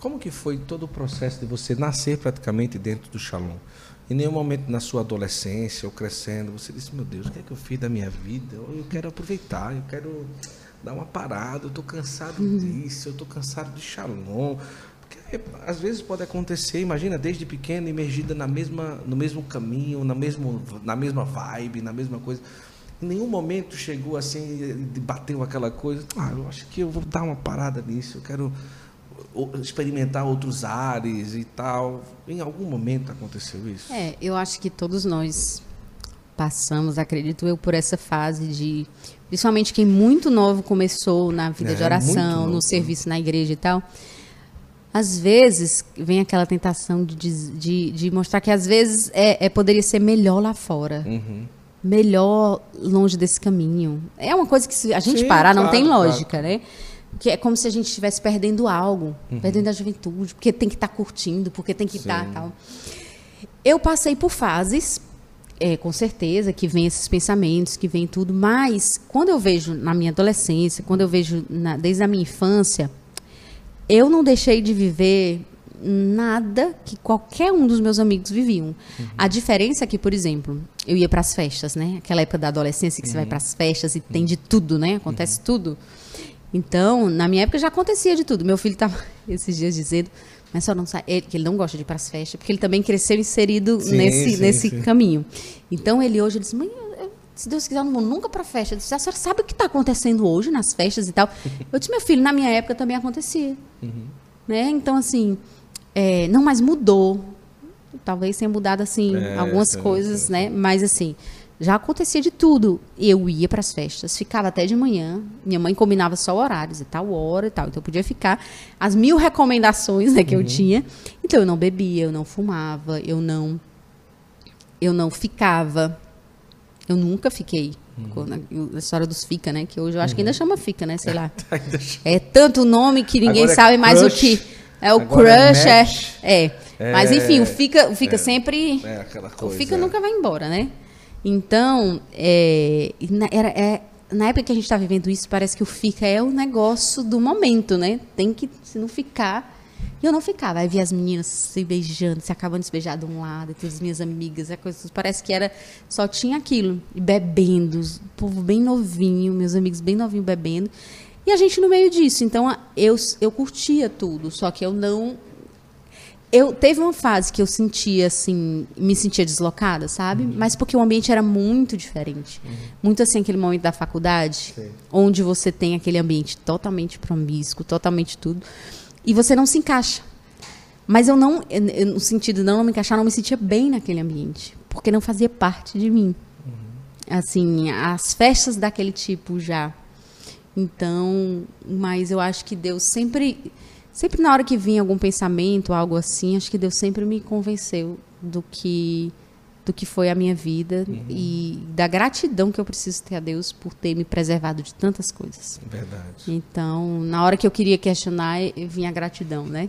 Como que foi todo o processo de você nascer praticamente dentro do Shalom? Em nenhum momento na sua adolescência ou crescendo, você disse, meu Deus, o que é que eu fiz da minha vida? Eu quero aproveitar, eu quero dar uma parada, eu estou cansado uhum. disso, eu estou cansado de Shalom. Porque às vezes pode acontecer, imagina, desde pequena, imergida na mesma, no mesmo caminho, na, mesmo, na mesma vibe, na mesma coisa. Em nenhum momento chegou assim, bateu aquela coisa. Ah, eu acho que eu vou dar uma parada nisso, eu quero experimentar outros ares e tal. Em algum momento aconteceu isso? É, eu acho que todos nós passamos, acredito eu, por essa fase de principalmente quem muito novo começou na vida é, de oração, no serviço na igreja e tal, às vezes vem aquela tentação de, de, de mostrar que às vezes é, é poderia ser melhor lá fora. Uhum. Melhor longe desse caminho. É uma coisa que se a gente Sim, parar claro, não tem lógica, claro. né? Que é como se a gente estivesse perdendo algo, uhum. perdendo a juventude, porque tem que estar tá curtindo, porque tem que estar tá, tal. Eu passei por fases é, com certeza que vem esses pensamentos, que vem tudo, mas quando eu vejo na minha adolescência, quando eu vejo na, desde a minha infância, eu não deixei de viver nada que qualquer um dos meus amigos viviam. Uhum. A diferença é que, por exemplo, eu ia para as festas, né? Aquela época da adolescência que uhum. você vai uhum. para as festas e tem de tudo, né? Acontece uhum. tudo. Então, na minha época já acontecia de tudo. Meu filho estava esses dias dizendo, mas só não sai, ele, que ele não gosta de ir para as festas, porque ele também cresceu inserido sim, nesse, sim, nesse sim. caminho. Então ele hoje ele diz, mãe, se Deus quiser, eu não vou nunca para festa. Eu disse, a senhora sabe o que está acontecendo hoje nas festas e tal? Eu disse, meu filho, na minha época também acontecia. Uhum. Né? Então, assim, é, não, mas mudou. Talvez tenha mudado, assim, é, algumas é, coisas, é. né? Mas, assim, já acontecia de tudo. Eu ia para as festas, ficava até de manhã. Minha mãe combinava só horários e tal hora e tal. Então eu podia ficar as mil recomendações né, que uhum. eu tinha. Então eu não bebia, eu não fumava, eu não eu não ficava. Eu nunca fiquei. Uhum. A história dos fica, né? Que hoje eu acho uhum. que ainda uhum. chama fica, né? Sei lá. é tanto nome que ninguém Agora é sabe é mais o que. É o Agora é crush, é, é, é, Mas enfim, o fica, o fica sempre. É aquela coisa. O fica nunca vai embora, né? Então, é, era, é, na época que a gente está vivendo isso, parece que o fica é o negócio do momento, né? Tem que, se não ficar. E eu não ficava. Aí via as meninas se beijando, se acabando de se beijar de um lado, e as minhas amigas, coisa, parece que era só tinha aquilo. E bebendo, o povo bem novinho, meus amigos bem novinhos bebendo. E a gente no meio disso. Então eu, eu curtia tudo, só que eu não eu teve uma fase que eu sentia assim, me sentia deslocada, sabe? Uhum. Mas porque o ambiente era muito diferente. Uhum. Muito assim aquele momento da faculdade, Sim. onde você tem aquele ambiente totalmente promíscuo, totalmente tudo, e você não se encaixa. Mas eu não, eu, no sentido de não me encaixar, não me sentia bem naquele ambiente, porque não fazia parte de mim. Uhum. Assim, as festas daquele tipo já. Então, mas eu acho que Deus sempre sempre na hora que vinha algum pensamento, algo assim, acho que Deus sempre me convenceu do que do que foi a minha vida Uhum. e da gratidão que eu preciso ter a Deus por ter me preservado de tantas coisas. Verdade. Então, na hora que eu queria questionar, vinha a gratidão, né?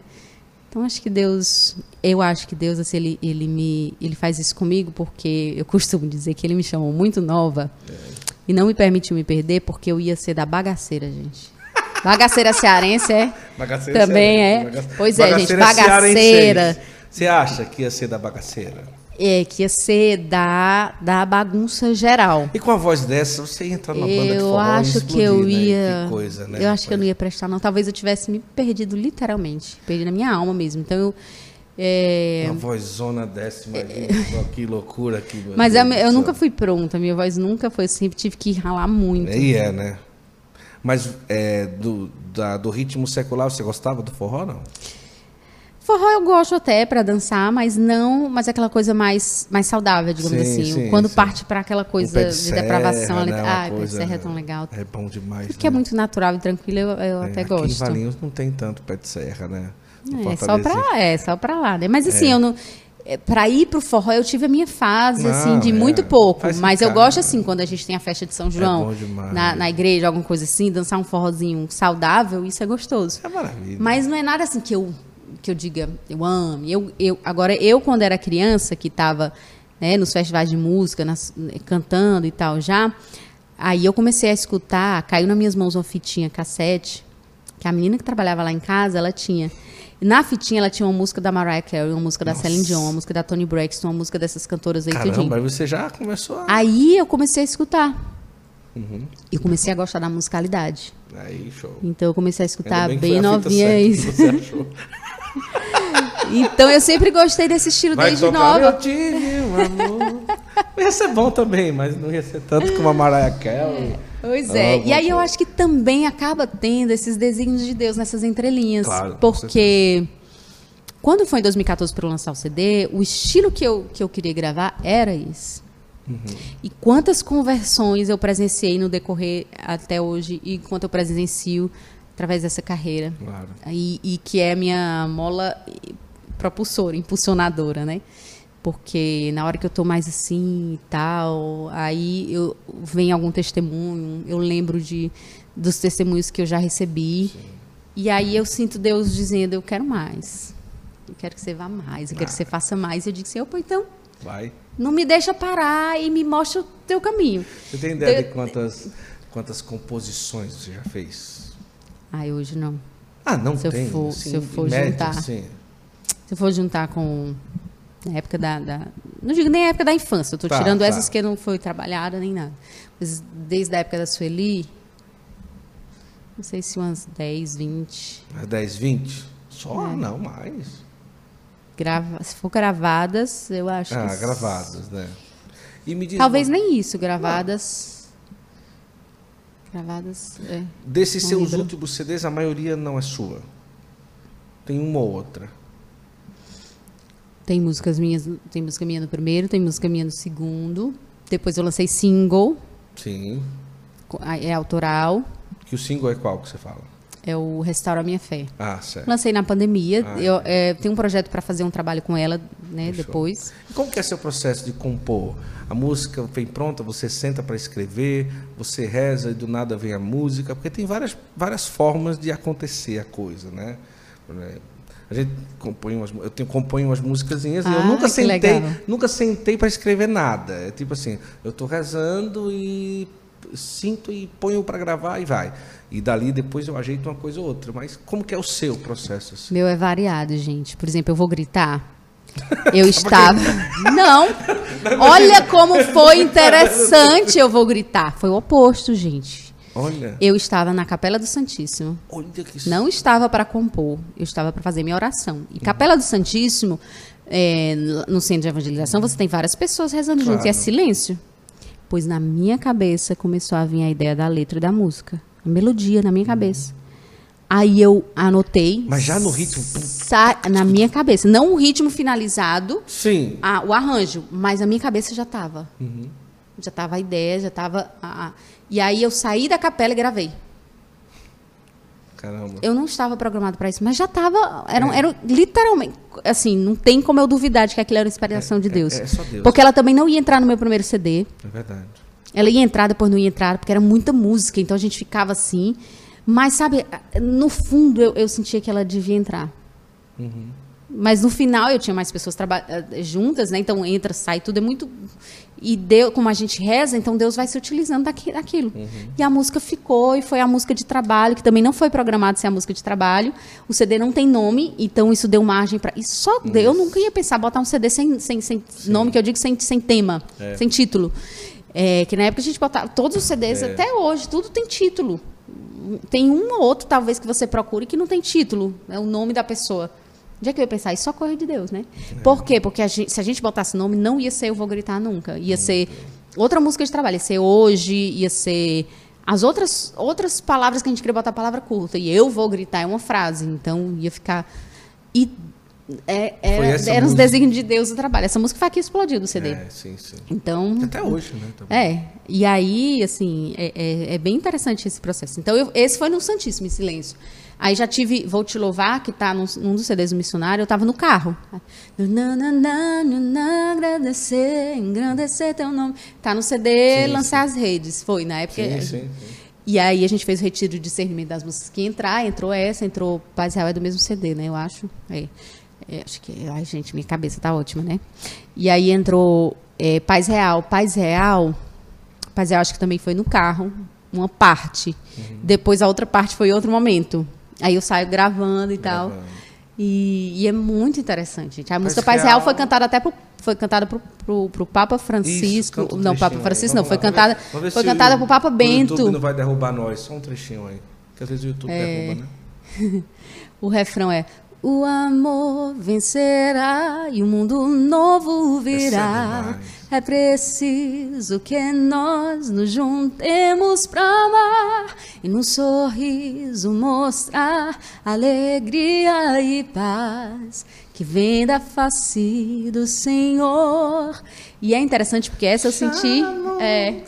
Então, acho que Deus, eu acho que Deus, assim, ele, ele me, ele faz isso comigo porque eu costumo dizer que ele me chamou muito nova e não me permitiu me perder porque eu ia ser da bagaceira, gente. Bagaceira cearense é? Bagaceira Também cearense. é. Pois é, gente, bagaceira. Você acha que ia ser da bagaceira? É, que ia ser da, da bagunça geral. E com a voz dessa, você ia entrar numa banda de Eu forró acho explodir, que eu né? ia. Que coisa, né? eu acho que eu não ia prestar, não. Talvez eu tivesse me perdido literalmente. Perdi na minha alma mesmo. Então eu. é, Uma vozona dessa, imagina. só que loucura meu Mas eu, eu nunca fui pronta. Minha voz nunca foi. Eu sempre tive que ralar muito. E é, né? Mas é, do, da- do ritmo secular, você gostava do forró, não? Forró eu gosto até pra dançar, mas não, mas é aquela coisa mais, mais saudável, digamos Sim, assim. sim, Quando sim. parte pra aquela coisa de, serra, depravação né? Ah, pé de serra é tão legal. É bom demais. Tudo que é né? muito natural e tranquilo, eu, eu até É, em gosto. Valinhos não tem tanto pé de serra, né? No É só, pra, é, só pra lá, né? Mas assim, eu não. É, Pra ir pro forró, eu tive a minha fase, Não, assim, de é, muito pouco. Mas eu gosto, assim, quando a gente tem a festa de São João, bom demais. na, na igreja, alguma coisa assim, dançar um forrozinho saudável, isso é gostoso. É maravilha. Mas não é nada assim que eu, que eu diga, eu amo. Eu, eu, agora, eu, quando era criança, que estava né, nos festivais de música, nas- cantando e tal já, aí eu comecei a escutar, caiu nas minhas mãos uma fitinha cassete, que a menina que trabalhava lá em casa, ela tinha. Na fitinha ela tinha uma música da Mariah Carey, uma música da Nossa. Celine Dion, uma música da Toni Braxton, uma música dessas cantoras aí. Caramba, aí você já começou a... Aí eu comecei a escutar. Uhum. E comecei a gostar da musicalidade. Aí, show. Então eu comecei a escutar bem bem novinha isso. você achou. Então eu sempre gostei desse estilo Vai desde tocar, nova. Eu tive um amor. Ia ser bom também, mas não ia ser tanto como a Mariah Carey. Pois Ah, é. vou- e aí eu acho que também acaba tendo esses desígnios de Deus nessas entrelinhas. Claro, porque quando foi em 2014 para eu lançar o CD, o estilo que eu, que eu queria gravar era esse. Uhum. E quantas conversões eu presenciei no decorrer até hoje e quanto eu presencio através dessa carreira. Claro. E, e que é a minha mola propulsora, impulsionadora, né? Porque na hora que eu tô mais assim e tal, aí eu vem algum testemunho, eu lembro de dos testemunhos que eu já recebi. E aí eu sinto Deus dizendo, eu quero mais. Eu quero que você vá mais, eu quero que você faça mais. Eu digo assim, opa, então, Vai. não me deixa parar e me mostra o teu caminho. Você tem ideia Eu- de quantas, quantas composições você já fez? Ai, hoje não. Ah, não Se eu tem? for- assim, se eu for média, juntar. assim. Se eu for juntar com na época da, da- Não digo nem a época da infância, eu tô Tá, tirando tá. essas que não foi trabalhada nem nada. Mas desde a época da Sueli, não sei se umas 10, 20. Mas 10, 20? Só? É. Não, mais. Grava... Se for gravadas, eu acho Ah, que. gravadas, né? Talvez uma- nem isso, gravadas. Gravadas. É. Desses não seus últimos CDs, a maioria não é sua. Tem uma ou outra. Tem músicas minhas, tem música minha no primeiro, tem música minha no segundo. Depois eu lancei single, Sim. é autoral, Que o single é qual que você fala? é o Restaura a Minha Fé. Ah, certo. Lancei na pandemia. Ah, eu é, tenho um projeto para fazer um trabalho com ela, né, Fechou. depois. E como que é seu processo de compor? A música vem pronta, você senta para escrever, você reza e do nada vem a música, porque tem várias, várias formas de acontecer a coisa, né? A gente compõe umas, eu tenho, componho umas musicazinhas e eu Ah, nunca sentei, legal. nunca sentei para escrever nada. É tipo assim, eu estou rezando e sinto e ponho para gravar e vai. E dali depois eu ajeito uma coisa ou outra. Mas como que é o seu processo? Assim? Meu é variado, gente. Por exemplo, eu vou gritar. Eu estava. Não! Olha como foi interessante eu vou gritar. Foi o oposto, gente. Olha, Eu estava na Capela do Santíssimo. olha que Não estava para compor, eu estava para fazer minha oração. E Capela do Santíssimo, é, no centro de evangelização, você tem várias pessoas rezando junto e é Claro. silêncio. Pois na minha cabeça começou a vir a ideia da letra e da música, a melodia na minha cabeça. Aí eu anotei. Mas já no ritmo, na minha cabeça, não o ritmo finalizado, Sim. a- o arranjo, mas na minha cabeça já estava. Uhum. Já estava a ideia, já estava. a- E aí eu saí da capela e gravei. Caramba. Eu não estava programado para isso, mas já estava. Era, é. era literalmente. Assim, não tem como eu duvidar de que aquilo era inspiração é, de Deus. É, é, só Deus. Porque ela também não ia entrar no meu primeiro CD. É verdade. Ela ia entrar, depois não ia entrar, porque era muita música, então a gente ficava assim. Mas, sabe, no fundo eu, eu sentia que ela devia entrar. Uhum. Mas no final eu tinha mais pessoas juntas, né? Então entra, sai, tudo é muito. E Deus, como a gente reza, então Deus vai se utilizando daqui, daquilo. Uhum. E a música ficou, e foi a música de trabalho, que também não foi programado ser a música de trabalho. O CD não tem nome, então isso deu margem para. E só eu nunca ia pensar botar um CD sem, sem, sem nome, que eu digo sem, sem tema, é. sem título. É, que na época a gente botava. Todos os CDs, é. até hoje, tudo tem título. Tem um ou outro, talvez, que você procure que não tem título. É o nome da pessoa. Onde é que eu ia pensar? Isso só corre de Deus, né? É. Por quê? Porque a gente, se a gente botasse nome, não ia ser Eu Vou Gritar Nunca. Ia ser outra música de trabalho. Ia ser Hoje, ia ser as outras, outras palavras que a gente queria botar a palavra curta. E Eu Vou Gritar é uma frase. Então, ia ficar... E é, era, era os desígnios de Deus o trabalho. Essa música foi aqui explodiu do CD. É, sim, sim. Então. Até hoje, né? Também. É. E aí, assim, é, é, é, bem interessante esse processo. Então, eu, esse foi no Santíssimo em Silêncio. Aí já tive Vou Te Louvar, que está num, num, dos CDs do missionário, eu estava no carro. Agradecer, engrandecer teu nome. Tá no CD sim, Lançar sim. as Redes. Foi, na época. Sim, sim, sim. E aí a gente fez o retiro de discernimento das músicas que entrar, entrou essa, entrou Paz Real é do mesmo CD, né? Eu acho. É. É, acho que. Ai, gente, minha cabeça tá ótima, né? E aí entrou é, Paz Real. Paz Real. Paz Real acho que também foi no carro, uma parte. Uhum. Depois a outra parte foi outro momento. Aí eu saio gravando e gravando. tal. E, e, é muito interessante, gente. A música Paz Real, Real foi cantada até pro, foi cantada pro, pro, pro Papa Francisco. Isso, um não, Papa Francisco não, foi cantada, foi cantada pro Papa Bento. O YouTube não vai derrubar nós, só um trechinho aí. Que às vezes o YouTube é... derruba, né? o refrão é o amor vencerá e o um mundo novo virá. É preciso que nós nos juntemos para amar e num sorriso mostrar alegria e paz que vem da face do Senhor. E é interessante porque essa eu senti. É,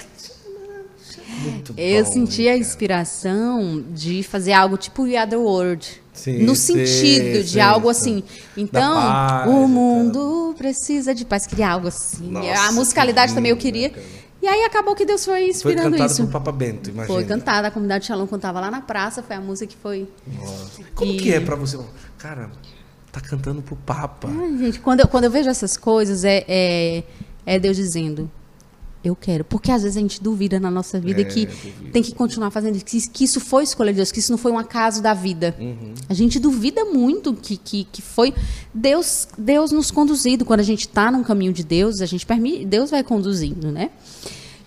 eu senti a inspiração de fazer algo tipo We Are the World Sim, no sentido sim, de sim, algo assim. Então, paz, o mundo precisa de paz. Queria algo assim. Nossa, a musicalidade lindo, também eu queria. E aí acabou que Deus foi inspirando foi isso. Foi Papa Bento, imagina. Foi cantada, a comunidade Shalom cantava lá na praça, foi a música que foi. Nossa. Como e... que é para você? Cara, tá cantando pro Papa. Ai, gente, quando eu, quando eu vejo essas coisas, é, é, é Deus dizendo: eu quero. Porque às vezes a gente duvida na nossa vida é, que duvido. tem que continuar fazendo isso, que, isso foi escolha de Deus, que isso não foi um acaso da vida. Uhum. A gente duvida muito que, que, que foi Deus Deus nos conduzido. Quando a gente está num caminho de Deus, a gente permite, Deus vai conduzindo, né?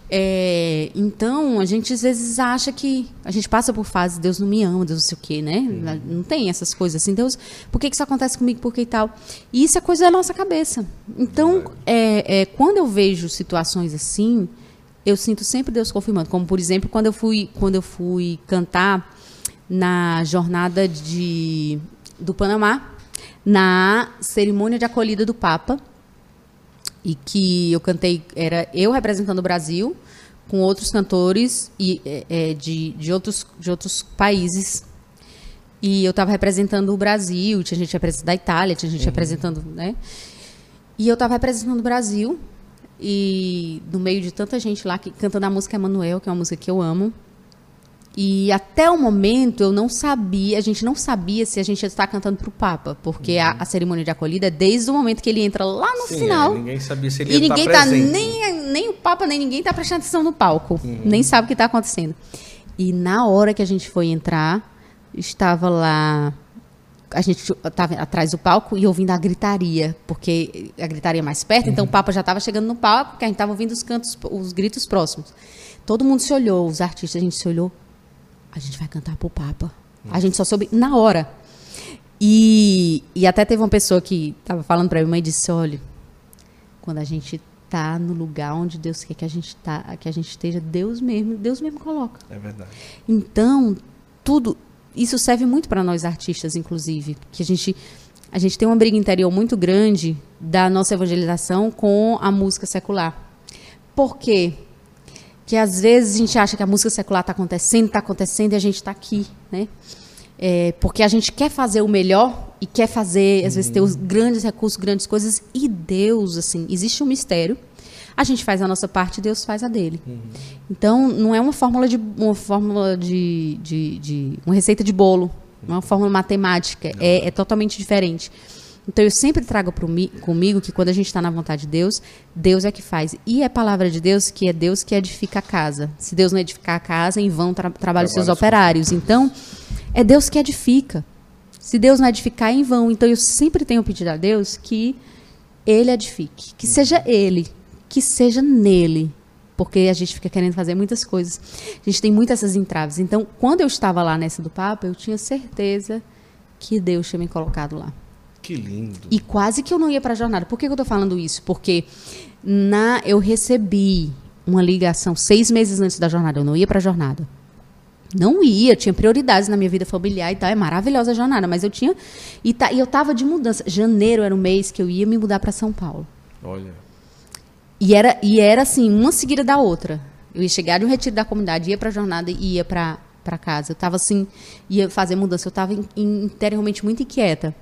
É, então, a gente às vezes acha que a gente passa por fases, Deus não me ama, Deus não sei o quê, né? Uhum. Não tem essas coisas assim, Deus, por que, que isso acontece comigo, por que e tal? E isso é coisa da nossa cabeça. Então, é, é, quando eu vejo situações assim, eu sinto sempre Deus confirmando. Como, por exemplo, quando eu fui, quando eu fui cantar na jornada de, do Panamá, na cerimônia de acolhida do Papa, e que eu cantei, era eu representando o Brasil, com outros cantores e, é, é, de, de, outros, de outros países. E eu estava representando o Brasil, tinha gente representando a Itália, tinha gente uhum. representando, né? E eu estava representando o Brasil, e no meio de tanta gente lá que, cantando a música Emanuel, que é uma música que eu amo. E até o momento eu não sabia, a gente não sabia se a gente ia estar cantando para o Papa, porque uhum. a, a, cerimônia de acolhida é desde o momento que ele entra lá no Sim, final. É, ninguém sabia se ele ia E ninguém tá nem, nem o Papa, nem ninguém está prestando atenção no palco. Uhum. Nem sabe o que está acontecendo. E na hora que a gente foi entrar, estava lá. A gente estava atrás do palco e ouvindo a gritaria, porque a gritaria mais perto, uhum. então o Papa já estava chegando no palco, porque a gente estava ouvindo os cantos, os gritos próximos. Todo mundo se olhou, os artistas, a gente se olhou a gente vai cantar pro Papa. A gente só soube na hora. E, e até teve uma pessoa que estava falando para mim e disse: olha, quando a gente tá no lugar onde Deus quer que a gente tá, que a gente esteja, Deus mesmo, Deus mesmo coloca. É verdade. Então, tudo isso serve muito para nós artistas, inclusive, que a gente a gente tem uma briga interior muito grande da nossa evangelização com a música secular. Por quê? Que às vezes a gente acha que a música secular está acontecendo, está acontecendo e a gente está aqui, né? é, porque a gente quer fazer o melhor e quer fazer, às vezes, ter os grandes recursos, grandes coisas. E Deus, assim, existe um mistério. A gente faz a nossa parte, Deus faz a dele. Uhum. Então, não é uma fórmula de uma fórmula de, de, de uma receita de bolo, não é uma fórmula matemática. É, é totalmente diferente. Então eu sempre trago comigo que quando a gente está na vontade de Deus, Deus é que faz. E é palavra de Deus que é Deus que edifica a casa. Se Deus não edificar a casa, em vão tra trabalham seus operários. Então, é Deus que edifica. Se Deus não edificar, é em vão. Então eu sempre tenho pedido a Deus que Ele edifique. Que seja Ele. Que seja nele. Porque a gente fica querendo fazer muitas coisas. A gente tem muitas essas entraves. Então, quando eu estava lá nessa do Papa, eu tinha certeza que Deus tinha me colocado lá. Que lindo. E quase que eu não ia para a jornada. Por que, que eu estou falando isso? Porque na, eu recebi uma ligação seis meses antes da jornada. Eu não ia para a jornada. Não ia, tinha prioridades na minha vida familiar e tal. É maravilhosa a jornada, mas eu tinha. E, tá, e eu estava de mudança. Janeiro era o mês que eu ia me mudar para São Paulo. Olha. E era, e era assim, uma seguida da outra. Eu ia chegar de um retiro da comunidade, ia para a jornada e ia para casa. Eu estava assim, ia fazer mudança. Eu estava interiormente muito inquieta.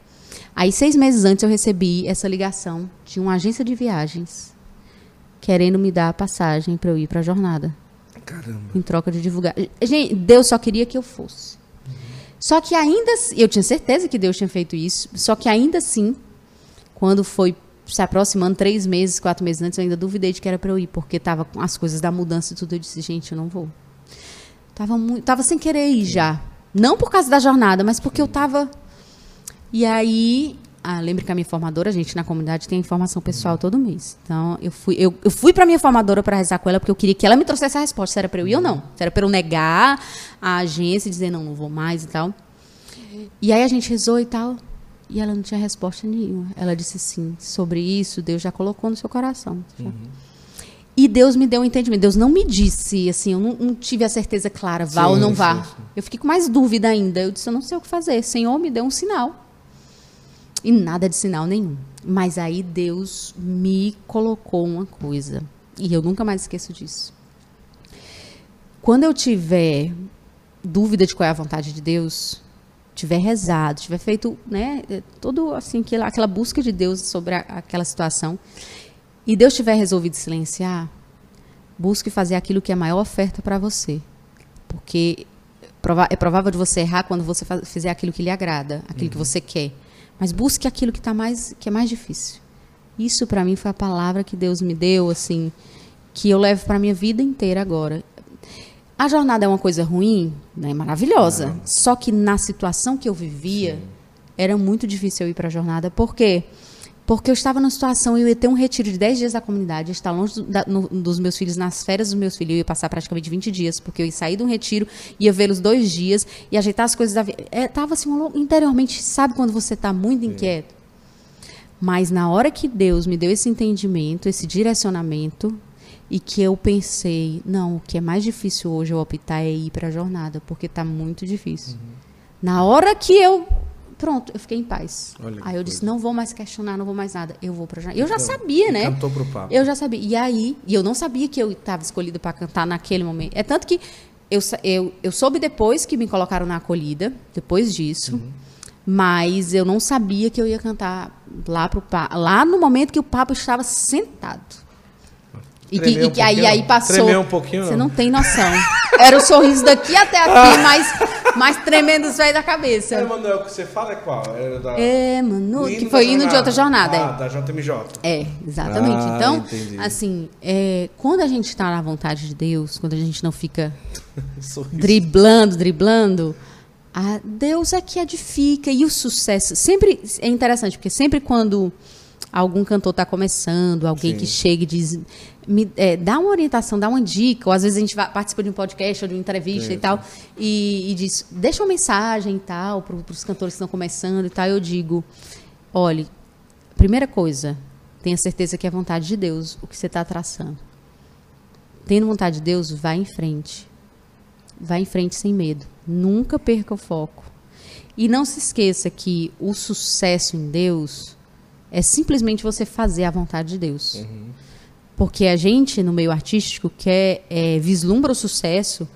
Aí, seis meses antes, eu recebi essa ligação de uma agência de viagens querendo me dar a passagem para eu ir para a jornada. Caramba. Em troca de divulgar. Gente, Deus só queria que eu fosse. Uhum. Só que ainda eu tinha certeza que Deus tinha feito isso, só que ainda assim, quando foi se aproximando três meses, quatro meses antes, eu ainda duvidei de que era para eu ir, porque tava com as coisas da mudança e tudo. Eu disse, gente, eu não vou. Tava, muito, tava sem querer ir já. Não por causa da jornada, mas porque eu tava e aí, ah, lembro que a minha formadora, a gente na comunidade tem informação pessoal todo mês. Então, eu fui, eu, eu fui para minha formadora para rezar com ela porque eu queria que ela me trouxesse a resposta, se era para eu ir ou não. Se era para eu negar a agência e dizer não, não vou mais e tal. E aí a gente rezou e tal, e ela não tinha resposta nenhuma. Ela disse assim: sobre isso, Deus já colocou no seu coração. Uhum. E Deus me deu um entendimento. Deus não me disse, assim, eu não, não tive a certeza clara, vá sim, ou não vá. Sim, sim. Eu fiquei com mais dúvida ainda. Eu disse, eu não sei o que fazer. Senhor, me deu um sinal. E nada de sinal nenhum. Mas aí Deus me colocou uma coisa. E eu nunca mais esqueço disso. Quando eu tiver dúvida de qual é a vontade de Deus, tiver rezado, tiver feito, né, todo assim aquela, aquela busca de Deus sobre a, aquela situação, e Deus tiver resolvido silenciar, busque fazer aquilo que é a maior oferta para você, porque é provável de você errar quando você fizer aquilo que lhe agrada, aquilo uhum. que você quer. Mas busque aquilo que tá mais que é mais difícil. Isso para mim foi a palavra que Deus me deu, assim, que eu levo para minha vida inteira agora. A jornada é uma coisa ruim, né? Maravilhosa. Não. Só que na situação que eu vivia, Sim. era muito difícil eu ir para a jornada. Por quê? Porque porque eu estava numa situação, eu ia ter um retiro de 10 dias da comunidade, estar longe do, da, no, dos meus filhos, nas férias dos meus filhos, eu ia passar praticamente 20 dias, porque eu ia sair de um retiro, ia vê-los dois dias e ajeitar as coisas da vida. Estava é, assim, interiormente, sabe quando você está muito inquieto? Mas na hora que Deus me deu esse entendimento, esse direcionamento, e que eu pensei, não, o que é mais difícil hoje eu optar é ir para a jornada, porque está muito difícil. Uhum. Na hora que eu Pronto, eu fiquei em paz. Olha aí eu coisa. disse, não vou mais questionar, não vou mais nada. Eu vou para. Eu já então, sabia, né? Cantou pro papo. Eu já sabia. E aí, e eu não sabia que eu estava escolhida para cantar naquele momento. É tanto que eu, eu, eu soube depois que me colocaram na acolhida, depois disso. Uhum. Mas eu não sabia que eu ia cantar lá pro lá no momento que o papo estava sentado. E que, e que aí, aí passou. Tremeu um pouquinho. Você não tem noção. Era o sorriso daqui até aqui, mas, mas tremendo os da cabeça. É, Manuel, o que você fala é qual? É, da... é Manu, que foi indo de outra jornada. Ah, é. da JMJ. É, exatamente. Ah, então, entendi. assim, é, quando a gente está na vontade de Deus, quando a gente não fica driblando, driblando, a Deus é que edifica. E o sucesso. Sempre é interessante, porque sempre quando algum cantor está começando, alguém Sim. que chega e diz, me, é, dá uma orientação, dá uma dica, ou às vezes a gente vai, participa de um podcast ou de uma entrevista e tal, e, e, diz, deixa uma mensagem e tal, para os cantores que estão começando e tal, eu digo, olhe, primeira coisa, tenha certeza que é vontade de Deus o que você está traçando. Tendo vontade de Deus, vá em frente. Vá em frente sem medo. Nunca perca o foco. E não se esqueça que o sucesso em Deus é simplesmente você fazer a vontade de Deus. Uhum. Porque a gente, no meio artístico, quer é, vislumbra o sucesso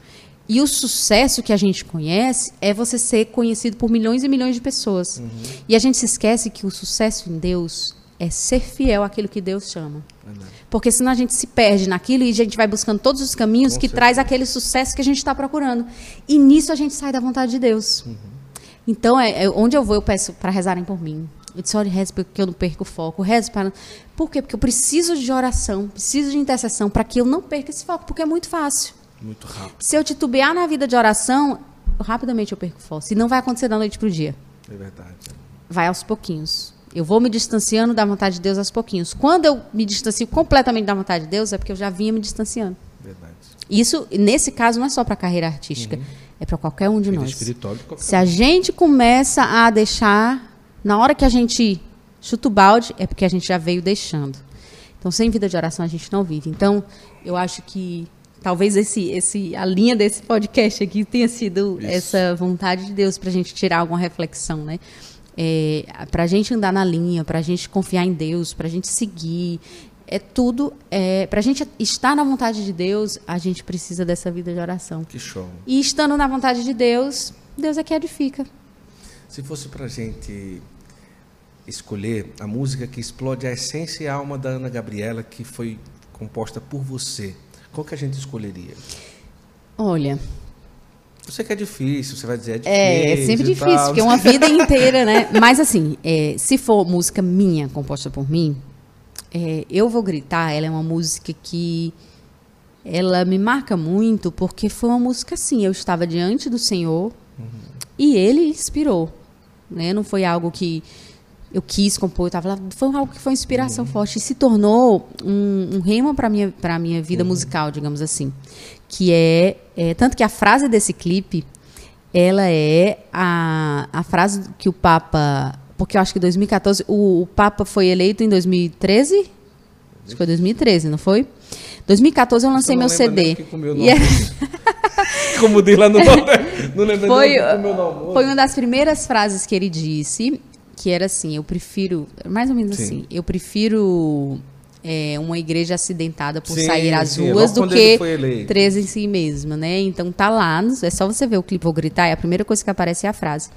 E o sucesso que a gente conhece é você ser conhecido por milhões e milhões de pessoas. Uhum. E a gente se esquece que o sucesso em Deus é ser fiel àquilo que Deus chama. Porque senão a gente se perde naquilo e a gente vai buscando todos os caminhos Com que certeza. traz aquele sucesso que a gente está procurando. E nisso a gente sai da vontade de Deus. Uhum. Então, é, é, onde eu vou, eu peço para rezarem por mim. Eu disse, olha, reze porque eu não perco o foco. Reze para... Por quê? Porque eu preciso de oração, preciso de intercessão para que eu não perca esse foco, porque é muito fácil. Muito rápido. Se eu titubear na vida de oração, rapidamente eu perco o foco. E não vai acontecer da noite para o dia. É verdade. Vai aos pouquinhos. Eu vou me distanciando da vontade de Deus aos pouquinhos. Quando eu me distancio completamente da vontade de Deus, é porque eu já vinha me distanciando. Verdade. Isso, nesse caso, não é só para a carreira artística, uhum. é para qualquer um de Vida nós. Se a gente começa a deixar, na hora que a gente chuta o balde, é porque a gente já veio deixando. Então, sem vida de oração, a gente não vive. Então, eu acho que talvez esse, esse, a linha desse podcast aqui tenha sido Isso. essa vontade de Deus para a gente tirar alguma reflexão, né? É, para a gente andar na linha, para a gente confiar em Deus, para a gente seguir, é tudo. É, para a gente estar na vontade de Deus, a gente precisa dessa vida de oração. Que show. E estando na vontade de Deus, Deus é que edifica. Se fosse para a gente escolher a música que explode a essência e a alma da Ana Gabriela, que foi composta por você, qual que a gente escolheria? Olha. Eu sei que é difícil, você vai dizer é difícil. É, é sempre difícil, tal. porque é uma vida inteira, né? Mas assim, é, se for música minha, composta por mim, é, Eu Vou Gritar, ela é uma música que ela me marca muito, porque foi uma música assim, eu estava diante do Senhor uhum. e ele inspirou. Né? Não foi algo que eu quis compor, eu tava lá, foi algo que foi inspiração uhum. forte e se tornou um, um rema para minha para minha vida uhum. musical, digamos assim, que é, é, tanto que a frase desse clipe ela é a, a frase que o Papa, porque eu acho que 2014 o, o Papa foi eleito em 2013, acho que foi 2013, não foi? 2014 eu lancei eu meu CD. E é... Como diz lá no não lembro foi, foi uma das primeiras frases que ele disse que era assim, eu prefiro, mais ou menos sim. assim, eu prefiro é, uma igreja acidentada por sim, sair às sim, ruas do que três em si mesma, né? Então tá lá, é só você ver o clipe ou gritar, e a primeira coisa que aparece é a frase.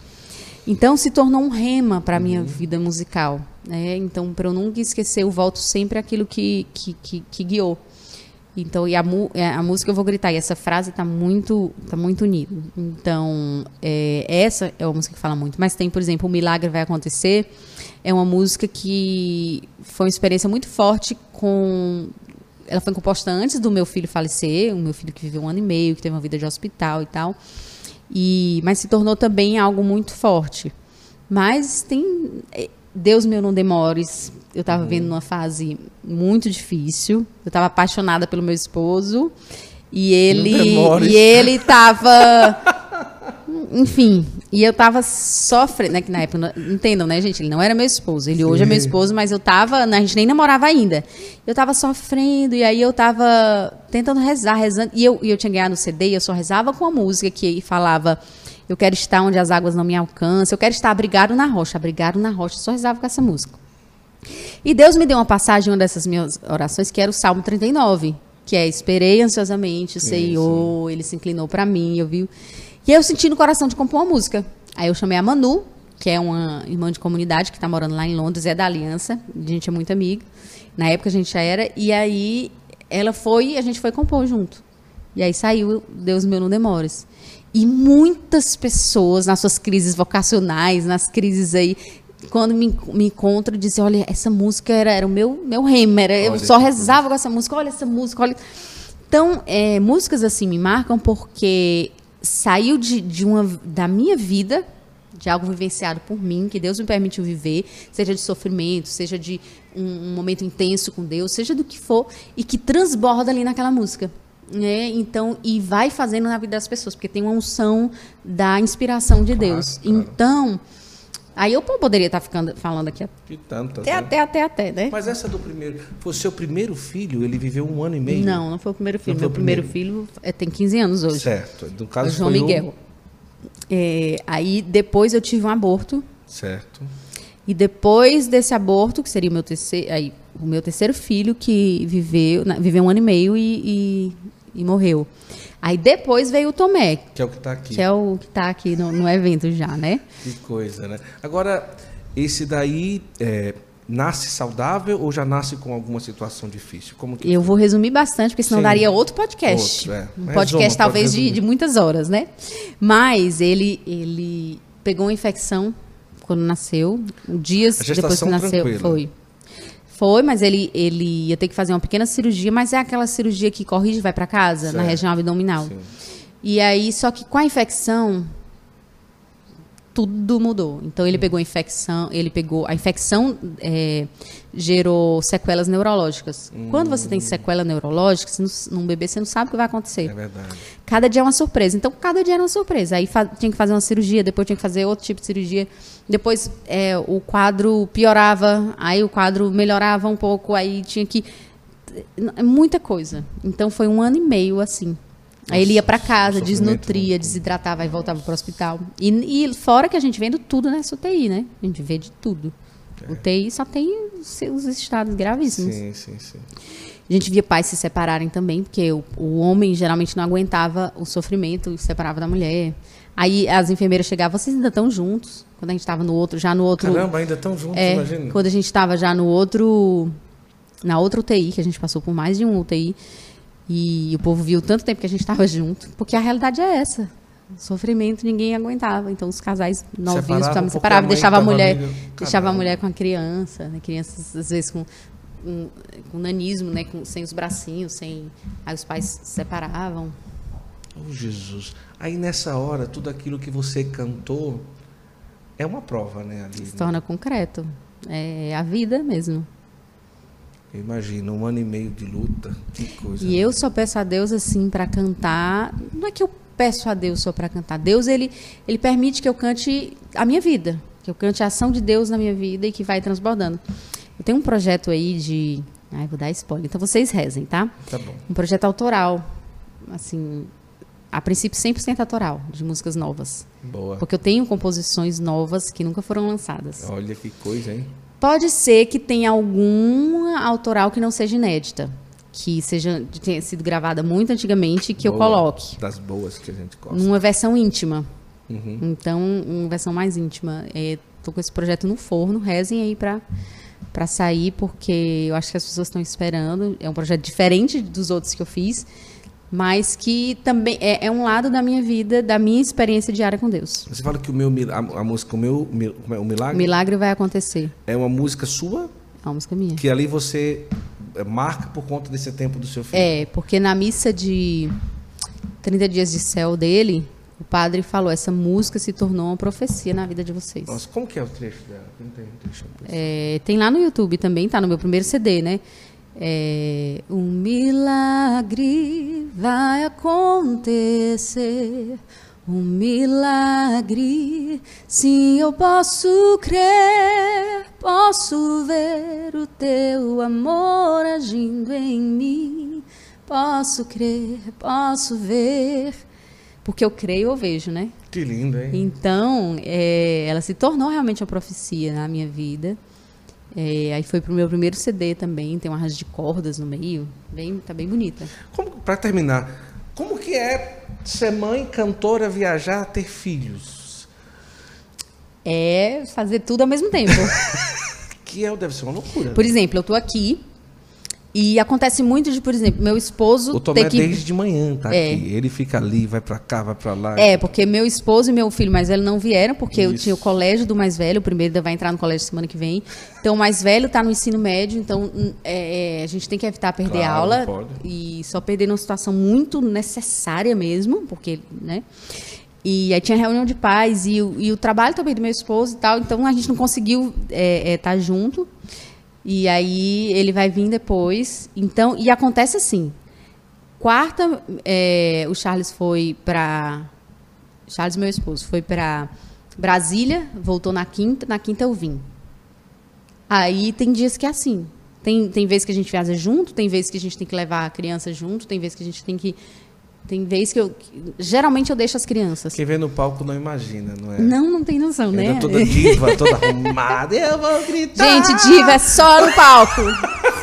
Então se tornou um rema para a minha uhum. vida musical, né? Então para eu nunca esquecer, eu volto sempre aquilo que, que, que, que guiou. Então, e a, é, a, música eu vou gritar, e essa frase está muito, tá muito unida. Então, é, essa é uma música que fala muito. Mas tem, por exemplo, O Milagre Vai Acontecer. É uma música que foi uma experiência muito forte com. Ela foi composta antes do meu filho falecer, o meu filho que viveu um ano e meio, que teve uma vida de hospital e tal. E, mas se tornou também algo muito forte. Mas tem. Deus meu, não demores eu estava uhum. vivendo numa fase muito difícil. Eu estava apaixonada pelo meu esposo. E ele. E ele estava. enfim. E eu estava sofrendo. Né, que na época, entendam, né, gente? Ele não era meu esposo. Ele Sim. hoje é meu esposo, mas eu estava. Né, a gente nem namorava ainda. Eu estava sofrendo. E aí eu estava tentando rezar, rezando. E eu, e eu tinha ganhado o CD e eu só rezava com a música que falava. Eu quero estar onde as águas não me alcançam. Eu quero estar abrigado na rocha. Abrigado na rocha. Só rezava com essa música. E Deus me deu uma passagem, uma dessas minhas orações, que era o Salmo 39, que é Esperei ansiosamente o Senhor, Ele se inclinou para mim, eu vi. E aí eu senti no coração de compor uma música. Aí eu chamei a Manu, que é uma irmã de comunidade que está morando lá em Londres, é da Aliança, a gente é muito amiga. Na época a gente já era, e aí ela foi e a gente foi compor junto. E aí saiu Deus meu não demores. E muitas pessoas nas suas crises vocacionais, nas crises aí quando me, me encontro, disse, olha, essa música era, era o meu, meu remo, era, eu só rezava com essa música, olha essa música, olha... Então, é, músicas assim me marcam porque saiu de, de uma, da minha vida, de algo vivenciado por mim, que Deus me permitiu viver, seja de sofrimento, seja de um, um momento intenso com Deus, seja do que for, e que transborda ali naquela música. Né? Então, e vai fazendo na vida das pessoas, porque tem uma unção da inspiração de claro, Deus. Claro. Então Aí eu poderia estar ficando, falando aqui de tantas, até, né? até, até, até, né? Mas essa do primeiro, foi o seu primeiro filho? Ele viveu um ano e meio? Não, não foi o primeiro filho. Meu primeiro, primeiro, filho é, tem 15 anos hoje. Certo. No caso o João Miguel. O... É, aí depois eu tive um aborto. Certo. E depois desse aborto, que seria o meu terceiro, aí, o meu terceiro filho, que viveu, viveu um ano e meio e, e e morreu. Aí depois veio o Tomé, Que é o que está aqui. que é o que está aqui no, no evento já, né? Que coisa, né? Agora, esse daí é, nasce saudável ou já nasce com alguma situação difícil? Como que Eu vou resumir bastante, porque senão Sim. daria outro podcast. Outro, é. Um Resuma, podcast talvez de, de muitas horas, né? Mas ele, ele pegou uma infecção quando nasceu, dias depois que nasceu. tranquila. Foi. Foi, mas ele, ele ia ter que fazer uma pequena cirurgia, mas é aquela cirurgia que corrige e vai para casa, na Certo. região abdominal. Sim. E aí, só que com a infecção, tudo mudou. Então ele pegou a infecção, ele pegou a infecção é, gerou sequelas neurológicas. Quando você tem sequela neurológica, não- num bebê você não sabe o que vai acontecer. É verdade. Cada dia é uma surpresa. Então, cada dia era uma surpresa. Aí tinha que fazer uma cirurgia, depois tinha que fazer outro tipo de cirurgia. Depois é, o quadro piorava, aí o quadro melhorava um pouco, aí tinha que. é Muita coisa. Então, foi um ano e meio assim. Aí ele ia para casa, sofrimento desnutria, desidratava e voltava para o hospital. E, e fora que a gente vendo tudo nessa UTI, né? A gente vê de tudo. UTI só tem os seus estados gravíssimos. Sim, sim, sim. A gente via pais se separarem também, porque o, o homem geralmente não aguentava o sofrimento e se separava da mulher. Aí as enfermeiras chegavam, vocês ainda estão juntos? Quando a gente estava no outro, já no outro. Caramba, ainda tão juntos, é, imagina. quando a gente estava já no outro. Na outra UTI, que a gente passou por mais de um UTI. E o povo viu tanto tempo que a gente estava junto, porque a realidade é essa. Sofrimento ninguém aguentava. Então os casais novinhos Separava estavam porque a separados, mãe deixava a mulher, meio- deixava a mulher com a criança, né? crianças às vezes com, com, com nanismo, né? com, sem os bracinhos, sem. Aí os pais se separavam. Oh, Jesus. Aí nessa hora, tudo aquilo que você cantou é uma prova, né, ali. Se torna concreto. É a vida mesmo. Imagina, um ano e meio de luta. Que coisa. E eu só peço a Deus assim para cantar. Não é que eu peço a Deus só para cantar. Deus ele ele permite que eu cante a minha vida, que eu cante a ação de Deus na minha vida e que vai transbordando. Eu tenho um projeto aí de, ai, vou dar spoiler. Então vocês rezem, tá? Tá bom. Um projeto autoral, assim, a princípio 100% autoral, de músicas novas. Boa. Porque eu tenho composições novas que nunca foram lançadas. Olha que coisa, hein? Pode ser que tenha alguma autoral que não seja inédita, que seja tenha sido gravada muito antigamente e que eu Boa. coloque Das boas que a gente gosta. numa versão íntima. Uhum. Então, uma versão mais íntima. Estou com esse projeto no forno, rezem aí para para sair, porque eu acho que as pessoas estão esperando. É um projeto diferente dos outros que eu fiz, mas que também é, é um lado da minha vida, da minha experiência diária com Deus. Você fala que o meu a, a música o meu é, o milagre milagre vai acontecer. é uma música sua É uma música minha. que ali você é, marca por conta desse tempo do seu filho. É, porque na missa de 30 dias de céu dele, o padre falou: essa música se tornou uma profecia na vida de vocês. Nossa, como que é o trecho dela? Não tem trecho. É, tem lá no YouTube também, tá no meu primeiro CD, né? É, um milagre vai acontecer. Um milagre, sim, eu posso crer, posso ver o teu amor agindo em mim. Posso crer, posso ver, porque eu creio, eu vejo, né? Que lindo, hein? Então, é, ela se tornou realmente uma profecia na minha vida. É, aí foi pro meu primeiro CD também, tem uma arranjo de cordas no meio, bem, tá bem bonita. Como, pra terminar, como que é ser mãe, cantora, viajar, ter filhos? É fazer tudo ao mesmo tempo. Que é, deve ser uma loucura. Por exemplo, eu tô aqui e acontece muito de, por exemplo, meu esposo O Tomé ter que desde de manhã tá É. aqui. Ele fica ali, vai pra cá, vai pra lá. É, porque meu esposo e meu filho mais velho não vieram, porque eu Isso. tinha o colégio do mais velho, o primeiro vai entrar no colégio semana que vem. Então, o mais velho está no ensino médio, então hum, é, é, a gente tem que evitar perder Claro, aula pode. e só perder numa situação muito necessária mesmo, porque, né? E aí tinha reunião de pais e, e o trabalho também do meu esposo e tal, então a gente não conseguiu estar junto. E aí ele vai vir depois. Então, e acontece assim. Quarta, é, o Charles foi para Charles, meu esposo, foi para Brasília, voltou na quinta, na quinta eu vim. Aí tem dias que é assim. Tem, tem vezes que a gente viaja junto, tem vezes que a gente tem que levar a criança junto, tem vezes que a gente tem que. Tem vezes que eu. Geralmente eu deixo as crianças. Quem vê no palco não imagina, não é? Não, não tem noção, Ainda né? toda diva, toda arrumada. Eu vou gritar. Gente, diva é só no palco.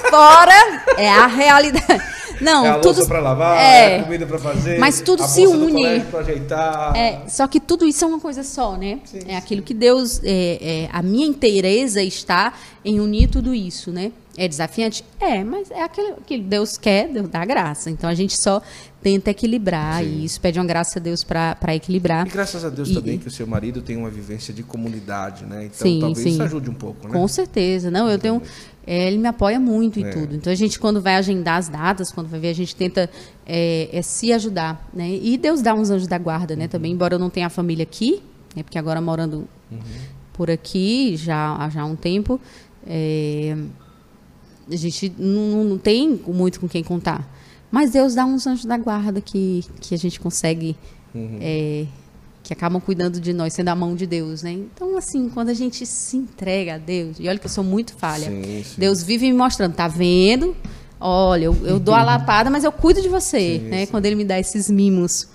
Fora é a realidade. Não, é a tudo para lavar, é, é comida para fazer, mas tudo se une. pra ajeitar. É, só que tudo isso é uma coisa só, né? Sim, é aquilo que Deus, é, é, a minha inteireza está em unir tudo isso, né? É desafiante? É, mas é aquilo que Deus quer, Deus dá graça. Então a gente só tenta equilibrar Sim. e isso pede uma graça a Deus para equilibrar. E graças a Deus E- também que o seu marido tem uma vivência de comunidade, né? Então Sim, talvez sim. isso ajude um pouco, né? Com certeza. Não, eu tenho. é, ele me apoia muito em É. tudo. Então a gente, quando vai agendar as datas, quando vai ver, a gente tenta é, é, se ajudar. Né? E Deus dá uns anjos da guarda, né? Também, embora eu não tenha a família aqui, né? porque agora morando por aqui já, já há um tempo, é, a gente não, não tem muito com quem contar. Mas Deus dá uns anjos da guarda que, que a gente consegue. é, que acabam cuidando de nós, sendo a mão de Deus, né? Então, assim, quando a gente se entrega a Deus, e olha que eu sou muito falha, Sim, sim. Deus vive me mostrando, tá vendo? Olha, eu, eu dou a lapada, mas eu cuido de você, Sim, né? Quando Ele me dá esses mimos.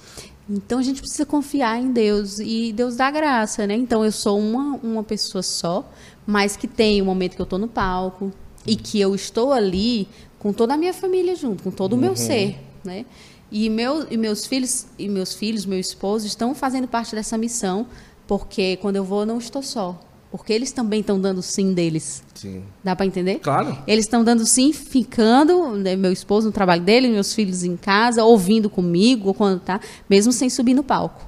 Então, a gente precisa confiar em Deus, e Deus dá graça, né? Então, eu sou uma, uma pessoa só, mas que tem o momento que eu tô no palco, e que eu estou ali com toda a minha família junto, com todo o Uhum. meu ser, né? E, meu, e meus filhos, e meus filhos, meu esposo estão fazendo parte dessa missão, porque quando eu vou eu não estou só, porque eles também estão dando sim deles. Sim. Dá para entender? Claro. Eles estão dando sim, ficando, né, meu esposo no trabalho dele, meus filhos em casa, ouvindo comigo, quando tá, mesmo sem subir no palco.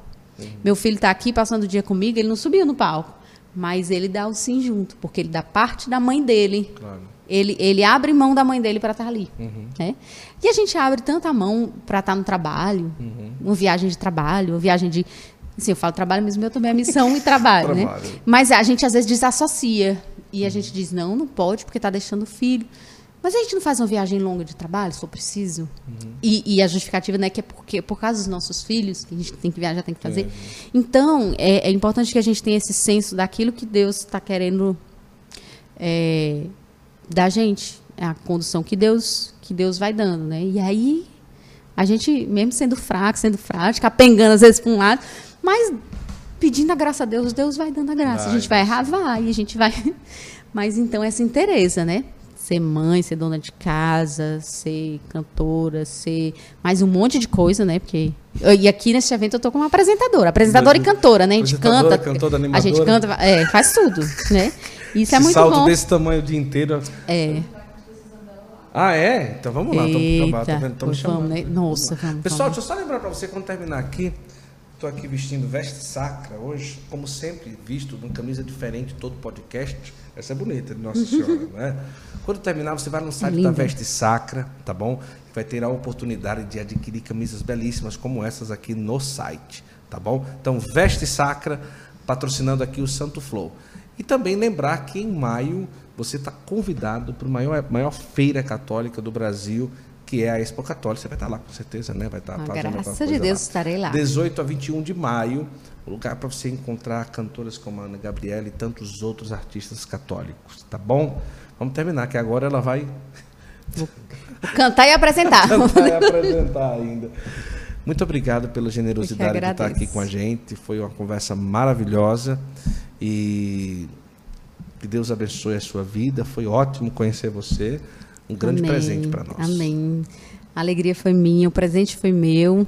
Meu filho está aqui passando o dia comigo, ele não subiu no palco, mas ele dá o sim junto, porque ele dá parte da mãe dele. Claro. Ele, ele abre mão da mãe dele para estar ali. Uhum. Né? E a gente abre tanta mão para estar no trabalho, Uhum. uma viagem de trabalho, uma viagem de. Assim, eu falo trabalho, mas o meu também é missão e trabalho, né? Trabalho. Mas a gente às vezes desassocia. E a gente diz, não, não pode, porque está deixando o filho. Mas a gente não faz uma viagem longa de trabalho, se for preciso. Uhum. E, e a justificativa né, que é porque, por causa dos nossos filhos, que a gente tem que viajar, tem que fazer. Então, é, é importante que a gente tenha esse senso daquilo que Deus está querendo é, da gente, é a condução que Deus que Deus vai dando, né? E aí a gente, mesmo sendo fraco, sendo frágil, capengando às vezes para um lado, mas pedindo a graça a Deus, Deus vai dando a graça. Vai. A gente vai errar, vai, a gente vai. Mas então essa interesa, né? Ser mãe, ser dona de casa, ser cantora, ser mais um monte de coisa, né? Porque e aqui nesse evento eu tô como apresentadora, apresentadora e cantora, né? A gente canta, cantora, a gente canta, é, faz tudo, né? Isso é Esse muito salto bom. desse tamanho o dia inteiro. É. Ah, é? Então vamos lá. Pois chamando. vamos, né? Nossa, vamos. Pessoal, vamos. deixa eu só lembrar para você quando terminar aqui. Estou aqui vestindo veste sacra hoje, como sempre, visto uma camisa diferente todo podcast. Essa é bonita, Nossa Senhora, né? Quando terminar, você vai no site da linda. Veste Sacra, tá bom? Vai ter a oportunidade de adquirir camisas belíssimas como essas aqui no site, tá bom? Então, Veste Sacra, patrocinando aqui o Santo Flow. E também lembrar que em maio você está convidado para a maior, maior feira católica do Brasil, que é a Expo Católica. Você vai estar lá com certeza, né? Vai estar Ah, fazendo alguma graças de Deus lá. estarei lá. 18 a 21 de maio, o lugar para você encontrar cantoras como a Ana Gabriela e tantos outros artistas católicos, tá bom? Vamos terminar, que agora ela vai Vou cantar e apresentar. cantar e apresentar ainda. Muito obrigado pela generosidade de estar aqui com a gente. Foi uma conversa maravilhosa e que Deus abençoe a sua vida. Foi ótimo conhecer você. Um grande Amém. presente para nós. Amém. A alegria foi minha, o presente foi meu.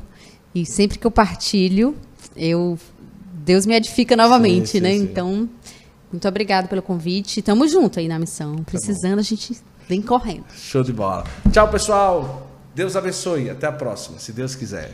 E sempre que eu partilho, eu Deus me edifica novamente, Sim, sim, né? sim. Então, muito obrigado pelo convite. Tamo junto aí na missão. Precisando, a gente vem correndo. Show de bola. Tchau, pessoal. Deus abençoe. Até a próxima, se Deus quiser.